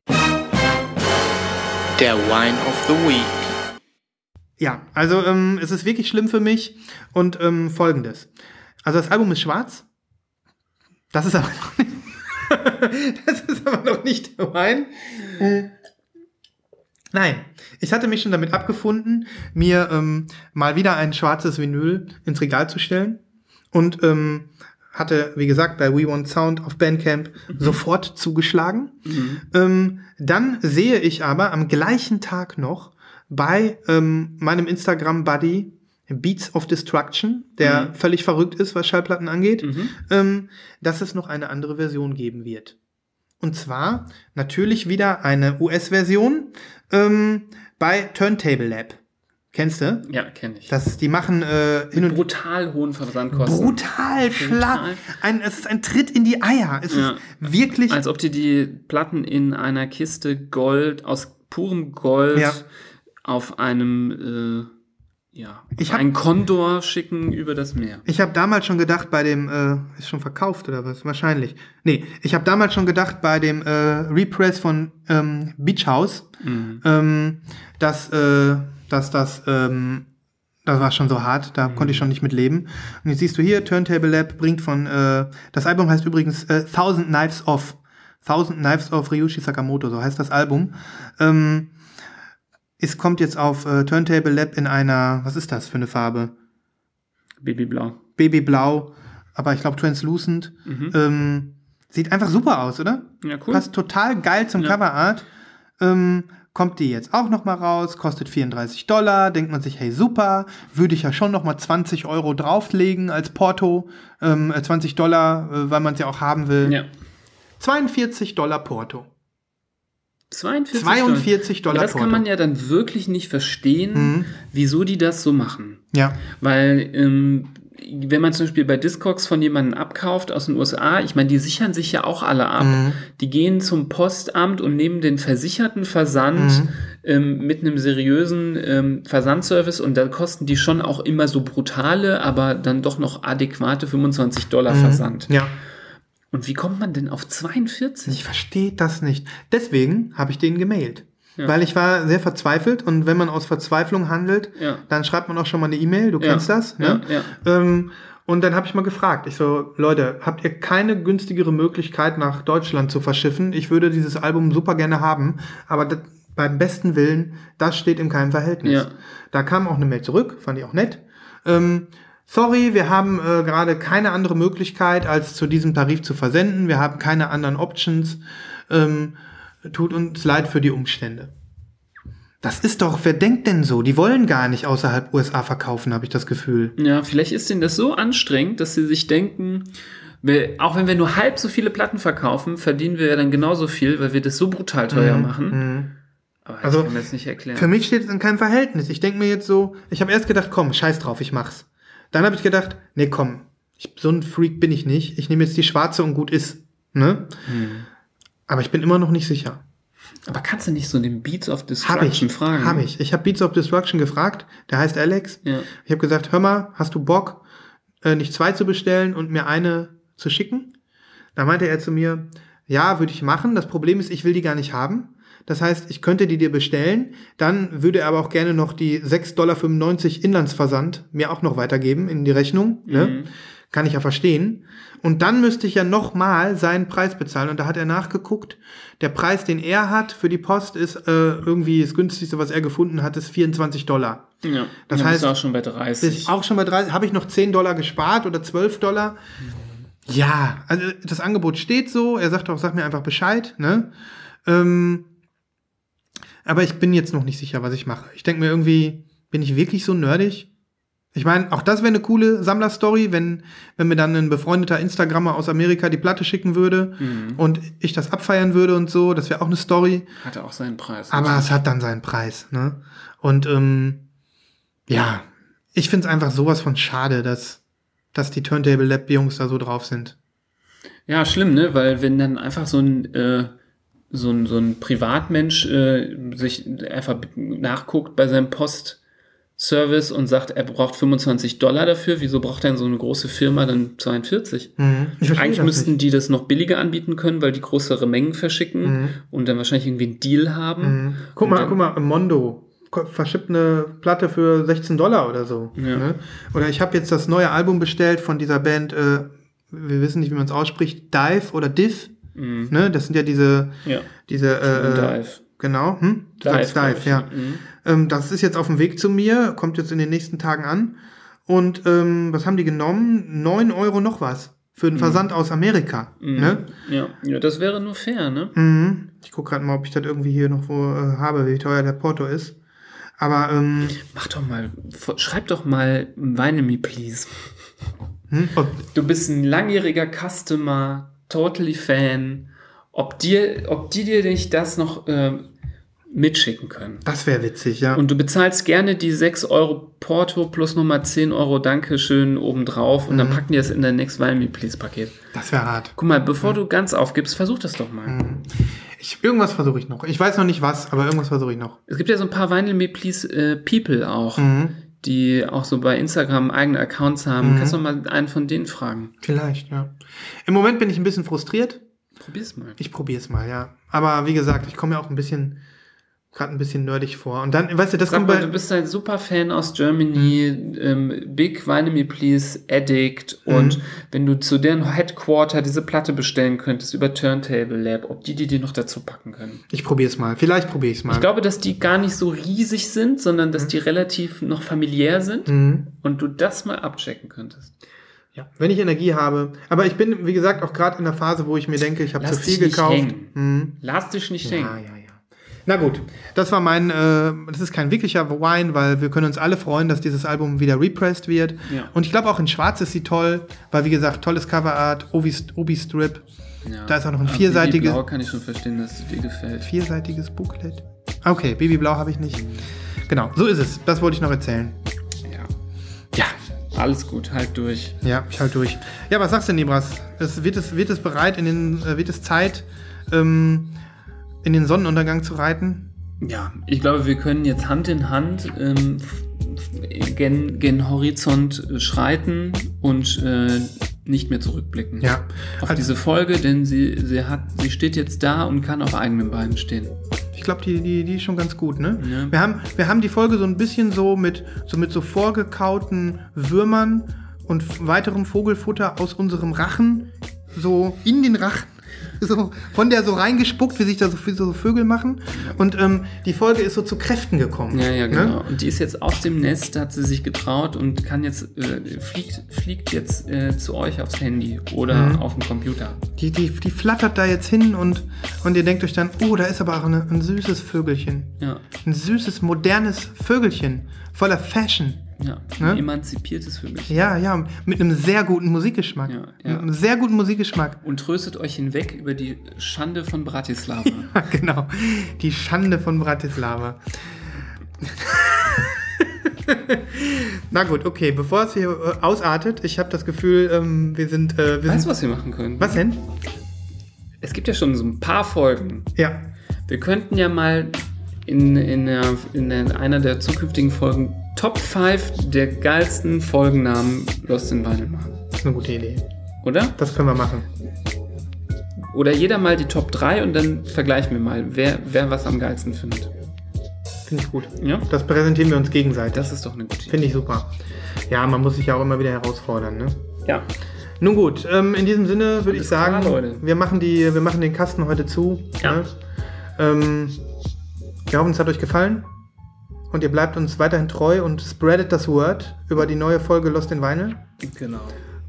Der Wine of the Week. Ja, also ähm, es ist wirklich schlimm für mich und ähm, folgendes. Also das Album ist schwarz. Das ist aber noch nicht, das ist aber noch nicht mein. Nein, ich hatte mich schon damit abgefunden, mir ähm, mal wieder ein schwarzes Vinyl ins Regal zu stellen und ähm, hatte, wie gesagt, bei We Want Sound auf Bandcamp mhm. sofort zugeschlagen. Mhm. Ähm, dann sehe ich aber am gleichen Tag noch bei ähm, meinem Instagram-Buddy Beats of Destruction, der mhm. völlig verrückt ist, was Schallplatten angeht, mhm. ähm, dass es noch eine andere Version geben wird. Und zwar natürlich wieder eine US-Version ähm, bei Turntable Lab. Kennst du? Ja, kenne ich. Das, die machen äh, hin und brutal hohen Versandkosten. Brutal flach. Ein, es ist ein Tritt in die Eier. Es ja. ist wirklich. Als ob die die Platten in einer Kiste Gold aus purem Gold ja auf einem äh, ja, ich hab, einen Kondor schicken über das Meer. Ich habe damals schon gedacht bei dem äh, ist schon verkauft oder was wahrscheinlich. Nee, ich habe damals schon gedacht bei dem äh, Repress von ähm, Beach House, mhm. ähm, dass äh, dass das ähm, das war schon so hart, da mhm. konnte ich schon nicht mit leben. Und jetzt siehst du hier, Turntable Lab bringt von, äh, das Album heißt übrigens äh, Thousand Knives Off. Thousand Knives of Ryushi Sakamoto, so heißt das Album. Ähm, es kommt jetzt auf äh, Turntable Lab in einer, was ist das für eine Farbe? Babyblau. Babyblau, aber ich glaube translucent. Mhm. Ähm, sieht einfach super aus, oder? Ja, cool. Passt total geil zum ja. Coverart. Ähm, kommt die jetzt auch noch mal raus, kostet 34 Dollar, denkt man sich, hey super, würde ich ja schon noch mal 20 Euro drauflegen als Porto, ähm, 20 äh, Dollar, äh, weil man es ja auch haben will. Ja. 42 Dollar Porto. 42, 42 Dollar. Aber das kann man ja dann wirklich nicht verstehen, mhm. wieso die das so machen. Ja. Weil, ähm, wenn man zum Beispiel bei Discogs von jemandem abkauft aus den USA, ich meine, die sichern sich ja auch alle ab. Mhm. Die gehen zum Postamt und nehmen den versicherten Versand mhm. ähm, mit einem seriösen ähm, Versandservice und da kosten die schon auch immer so brutale, aber dann doch noch adäquate 25 Dollar mhm. Versand. Ja. Und wie kommt man denn auf 42? Ich verstehe das nicht. Deswegen habe ich denen gemailt. Ja. Weil ich war sehr verzweifelt und wenn man aus Verzweiflung handelt, ja. dann schreibt man auch schon mal eine E-Mail, du ja. kennst das. Ne? Ähm, und dann habe ich mal gefragt, ich so, Leute, habt ihr keine günstigere Möglichkeit nach Deutschland zu verschiffen? Ich würde dieses Album super gerne haben, aber das, beim besten Willen, das steht in keinem Verhältnis. Da kam auch eine Mail zurück, fand ich auch nett. Ähm, sorry, wir haben äh, gerade keine andere Möglichkeit, als zu diesem Tarif zu versenden. Wir haben keine anderen Options. Ähm, tut uns leid für die Umstände. Das ist doch, wer denkt denn so? Die wollen gar nicht außerhalb USA verkaufen, habe ich das Gefühl. Ja, vielleicht ist denen das so anstrengend, dass sie sich denken, wir, auch wenn wir nur halb so viele Platten verkaufen, verdienen wir ja dann genauso viel, weil wir das so brutal teuer mhm. machen. Mhm. Aber das also, kann man jetzt nicht erklären. Für mich steht es in keinem Verhältnis. Ich denke mir jetzt so, ich habe erst gedacht, komm, scheiß drauf, ich mach's. Dann habe ich gedacht, nee, komm, ich, so ein Freak bin ich nicht. Ich nehme jetzt die schwarze und gut ist. Ne? Hm. Aber ich bin immer noch nicht sicher. Aber kannst du nicht so den Beats of Destruction hab ich, fragen? Habe ich. Ich habe Beats of Destruction gefragt. Der heißt Alex. Ja. Ich habe gesagt, hör mal, hast du Bock, äh, nicht zwei zu bestellen und mir eine zu schicken? Da meinte er zu mir, Ja, würde ich machen. Das Problem ist, ich will die gar nicht haben. Das heißt, ich könnte die dir bestellen, dann würde er aber auch gerne noch die 6,95 Dollar Inlandsversand mir auch noch weitergeben in die Rechnung. Ne? Kann ich ja verstehen. Und dann müsste ich ja nochmal seinen Preis bezahlen. Und da hat er nachgeguckt. Der Preis, den er hat für die Post, ist äh, irgendwie das günstigste, was er gefunden hat, ist 24 Dollar. Ja, Das dann heißt, bist auch schon bei Bis 30. auch schon bei 30, habe ich noch 10 Dollar gespart oder 12 Dollar. Ja, also das Angebot steht so. Er sagt auch, sag mir einfach Bescheid. Ne? Ähm, aber ich bin jetzt noch nicht sicher, was ich mache. Ich denke mir irgendwie, bin ich wirklich so nerdig? Ich meine, auch das wäre eine coole Sammlerstory, wenn, wenn mir dann ein befreundeter Instagrammer aus Amerika die Platte schicken würde und ich das abfeiern würde und so. Das wäre auch eine Story. Hatte auch seinen Preis. Aber es hat dann seinen Preis, ne? Und ähm, ja, ich find's einfach sowas von schade, dass, dass die Turntable Lab Jungs da so drauf sind. Ja, schlimm, ne? Weil wenn dann einfach so ein, äh, so ein, so ein Privatmensch äh, sich einfach nachguckt bei seinem Postservice und sagt, er braucht 25 Dollar dafür, wieso braucht denn so eine große Firma dann 42? Mhm. Eigentlich müssten nicht. die das noch billiger anbieten können, weil die größere Mengen verschicken und dann wahrscheinlich irgendwie einen Deal haben. Mhm. Guck mal, guck mal, Mondo verschippt eine Platte für 16 Dollar oder so. Ja. Ne? Oder ich habe jetzt das neue Album bestellt von dieser Band, äh, wir wissen nicht, wie man es ausspricht, Dive oder Div. Ne? Das sind ja diese, Ja. diese äh, Dive. Genau, hm? Du sagst glaub Dive, ja. Mhm. Ähm, das ist jetzt auf dem Weg zu mir, kommt jetzt in den nächsten Tagen an. Und ähm, was haben die genommen? 9 Euro noch was. Für den Versand aus Amerika. Ne? Ja. ja, das wäre nur fair, ne? Mhm. Ich gucke gerade mal, ob ich das irgendwie hier noch wo äh, habe, wie teuer der Porto ist. Aber ähm, Mach doch mal, schreib doch mal Weine Me Please. hm, Du bist ein langjähriger Customer, totally Fan. Ob, dir, ob die dir nicht das noch ähm, mitschicken können. das wäre witzig, ja. Und du bezahlst gerne die 6 Euro Porto plus nochmal 10 Euro Dankeschön obendrauf und dann packen die das in dein Next Wine Me Please Paket. das wäre hart. Guck mal, bevor du ganz aufgibst, versuch das doch mal. Ich, irgendwas versuche ich noch. Ich weiß noch nicht was, aber irgendwas versuche ich noch. Es gibt ja so ein paar Vinyl Me Please äh, People auch, die auch so bei Instagram eigene Accounts haben. Kannst du mal einen von denen fragen. Vielleicht, ja. Im Moment bin ich ein bisschen frustriert. Probier's mal. Ich probiere es mal, ja. Aber wie gesagt, ich komme mir auch ein bisschen, gerade ein bisschen nerdig vor. Und dann, weißt du, das Sag kommt mal, bei. du bist ein super Fan aus Germany, ähm, Big Wine Me Please Addict und wenn du zu deren Headquarter diese Platte bestellen könntest über Turntable Lab, ob die die dir noch dazu packen können. Ich probiere es mal. Vielleicht probiere ich es mal. Ich glaube, dass die gar nicht so riesig sind, sondern dass die relativ noch familiär sind Mhm. und du das mal abchecken könntest. Ja, wenn ich Energie habe. Aber ich bin, wie gesagt, auch gerade in der Phase, wo ich mir denke, ich habe zu viel dich nicht gekauft. Mhm. Lass dich nicht Ja, hängen. ja, ja. Na gut, das war mein, äh, das ist kein wirklicher Wine, weil wir können uns alle freuen, dass dieses Album wieder repressed wird. Ja. Und ich glaube auch in Schwarz ist sie toll, weil wie gesagt, tolles Coverart, Obi- Obi-Strip. Ja. Da ist auch noch ein Aber vierseitige- Baby Blau kann ich schon verstehen, dass es dir gefällt. Vierseitiges Booklet. Okay, Babyblau habe ich nicht. Genau, so ist es. Das wollte ich noch erzählen. Ja. Ja, alles gut, halt durch. Ja, ich halt durch. Ja, was sagst du, Nebras? Es wird, es, wird es bereit, in den, äh, wird es Zeit, ähm, in den Sonnenuntergang zu reiten? Ja, ich glaube, wir können jetzt Hand in Hand ähm, gen, gen Horizont äh, schreiten und äh, nicht mehr zurückblicken. Ja. Auf Also- diese Folge, denn sie, sie, hat, sie steht jetzt da und kann auf eigenen Beinen stehen. Ich glaube, die, die, die ist schon ganz gut, ne? Ja. Wir, haben, wir haben die Folge so ein bisschen so mit so, mit so vorgekauten Würmern und weiterem Vogelfutter aus unserem Rachen so in den Rachen. So von der so reingespuckt, wie sich da so, so Vögel machen. Und ähm, die Folge ist so zu Kräften gekommen. Ja, ja, Ne? genau. Und die ist jetzt aus dem Nest, hat sie sich getraut und kann jetzt, äh, fliegt, fliegt jetzt äh, zu euch aufs Handy oder Mhm. auf dem Computer. Die, die, die flattert da jetzt hin und, und ihr denkt euch dann, oh, da ist aber auch eine, ein süßes Vögelchen. Ja, Ein süßes, modernes Vögelchen. Voller Fashion. Ja. Ne? Ein emanzipiertes Vögelchen. Ja, ja, mit einem sehr guten Musikgeschmack. Ja, ja. Mit einem sehr guten Musikgeschmack. Und tröstet euch hinweg über die Schande von Bratislava. Ja, genau. Die Schande von Bratislava. Na gut, okay, bevor es hier äh, ausartet, ich habe das Gefühl, ähm, wir sind. Äh, wir weißt du, sind was wir machen können? was denn? Es gibt ja schon so ein paar Folgen. Ja. Wir könnten ja mal in, in, in der, einer der zukünftigen Folgen Top 5 der geilsten Folgennamen Lost in Vinyl machen. Das ist eine gute Idee. Oder? Das können wir machen. Oder jeder mal die Top 3 und dann vergleichen wir mal, wer, wer was am geilsten findet. Finde ich gut. Ja? Das präsentieren wir uns gegenseitig. Das ist doch eine gute Idee. Finde ich super. Ja, man muss sich ja auch immer wieder herausfordern, ne? Ja. Nun gut, ähm, in diesem Sinne würde ich klar, sagen, Leute. wir machen, die, wir machen den Kasten heute zu. Ja. Ne? Ähm, wir hoffen, es hat euch gefallen. Und ihr bleibt uns weiterhin treu und spreadet das Word über die neue Folge Lost in Vinyl. Genau.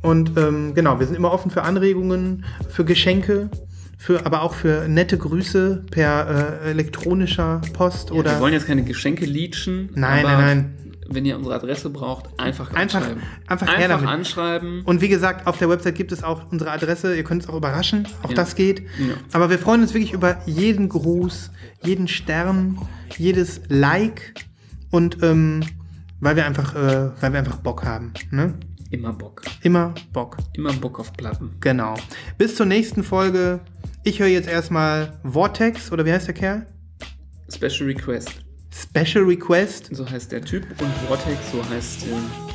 Und ähm, genau, wir sind immer offen für Anregungen, für Geschenke, für, aber auch für nette Grüße per äh, elektronischer Post Ja, oder wir wollen jetzt keine Geschenke leachen. Nein, nein, nein. Wenn ihr unsere Adresse braucht, einfach Einfach- anschreiben. einfach einfach damit. anschreiben. Und wie gesagt, auf der Website gibt es auch unsere Adresse. Ihr könnt es auch überraschen. Auch Ja. das geht. Ja. Aber wir freuen uns wirklich über jeden Gruß, jeden Stern, jedes Like und ähm, weil wir einfach, äh, weil wir einfach Bock haben. Ne? Immer Bock. Immer Bock. Immer Bock auf Platten. Genau. Bis zur nächsten Folge. Ich höre jetzt erstmal Vortex oder wie heißt der Kerl? Special Request. Special Request. So heißt der Typ und Vortex, so heißt äh,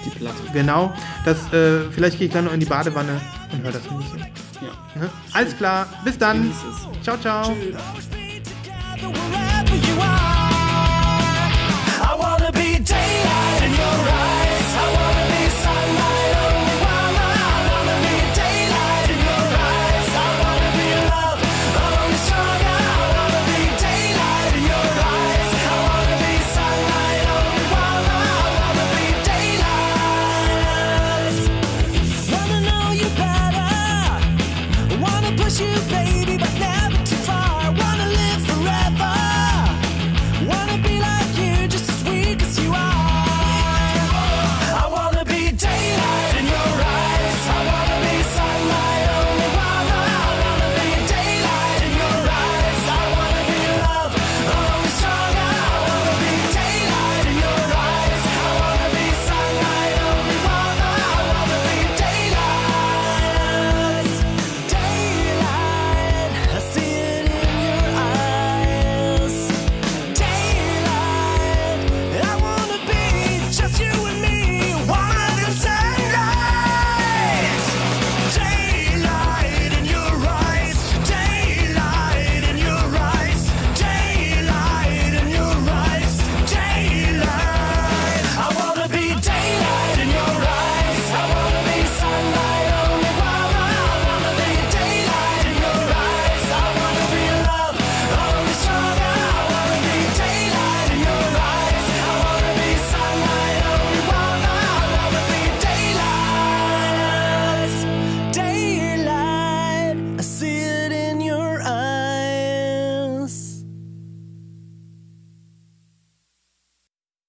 die Platte. Genau. Das, äh, vielleicht gehe ich dann noch in die Badewanne und höre das ein bisschen. Ja. Ne? Alles klar. Bis dann. Ciao, ciao. Tschüss.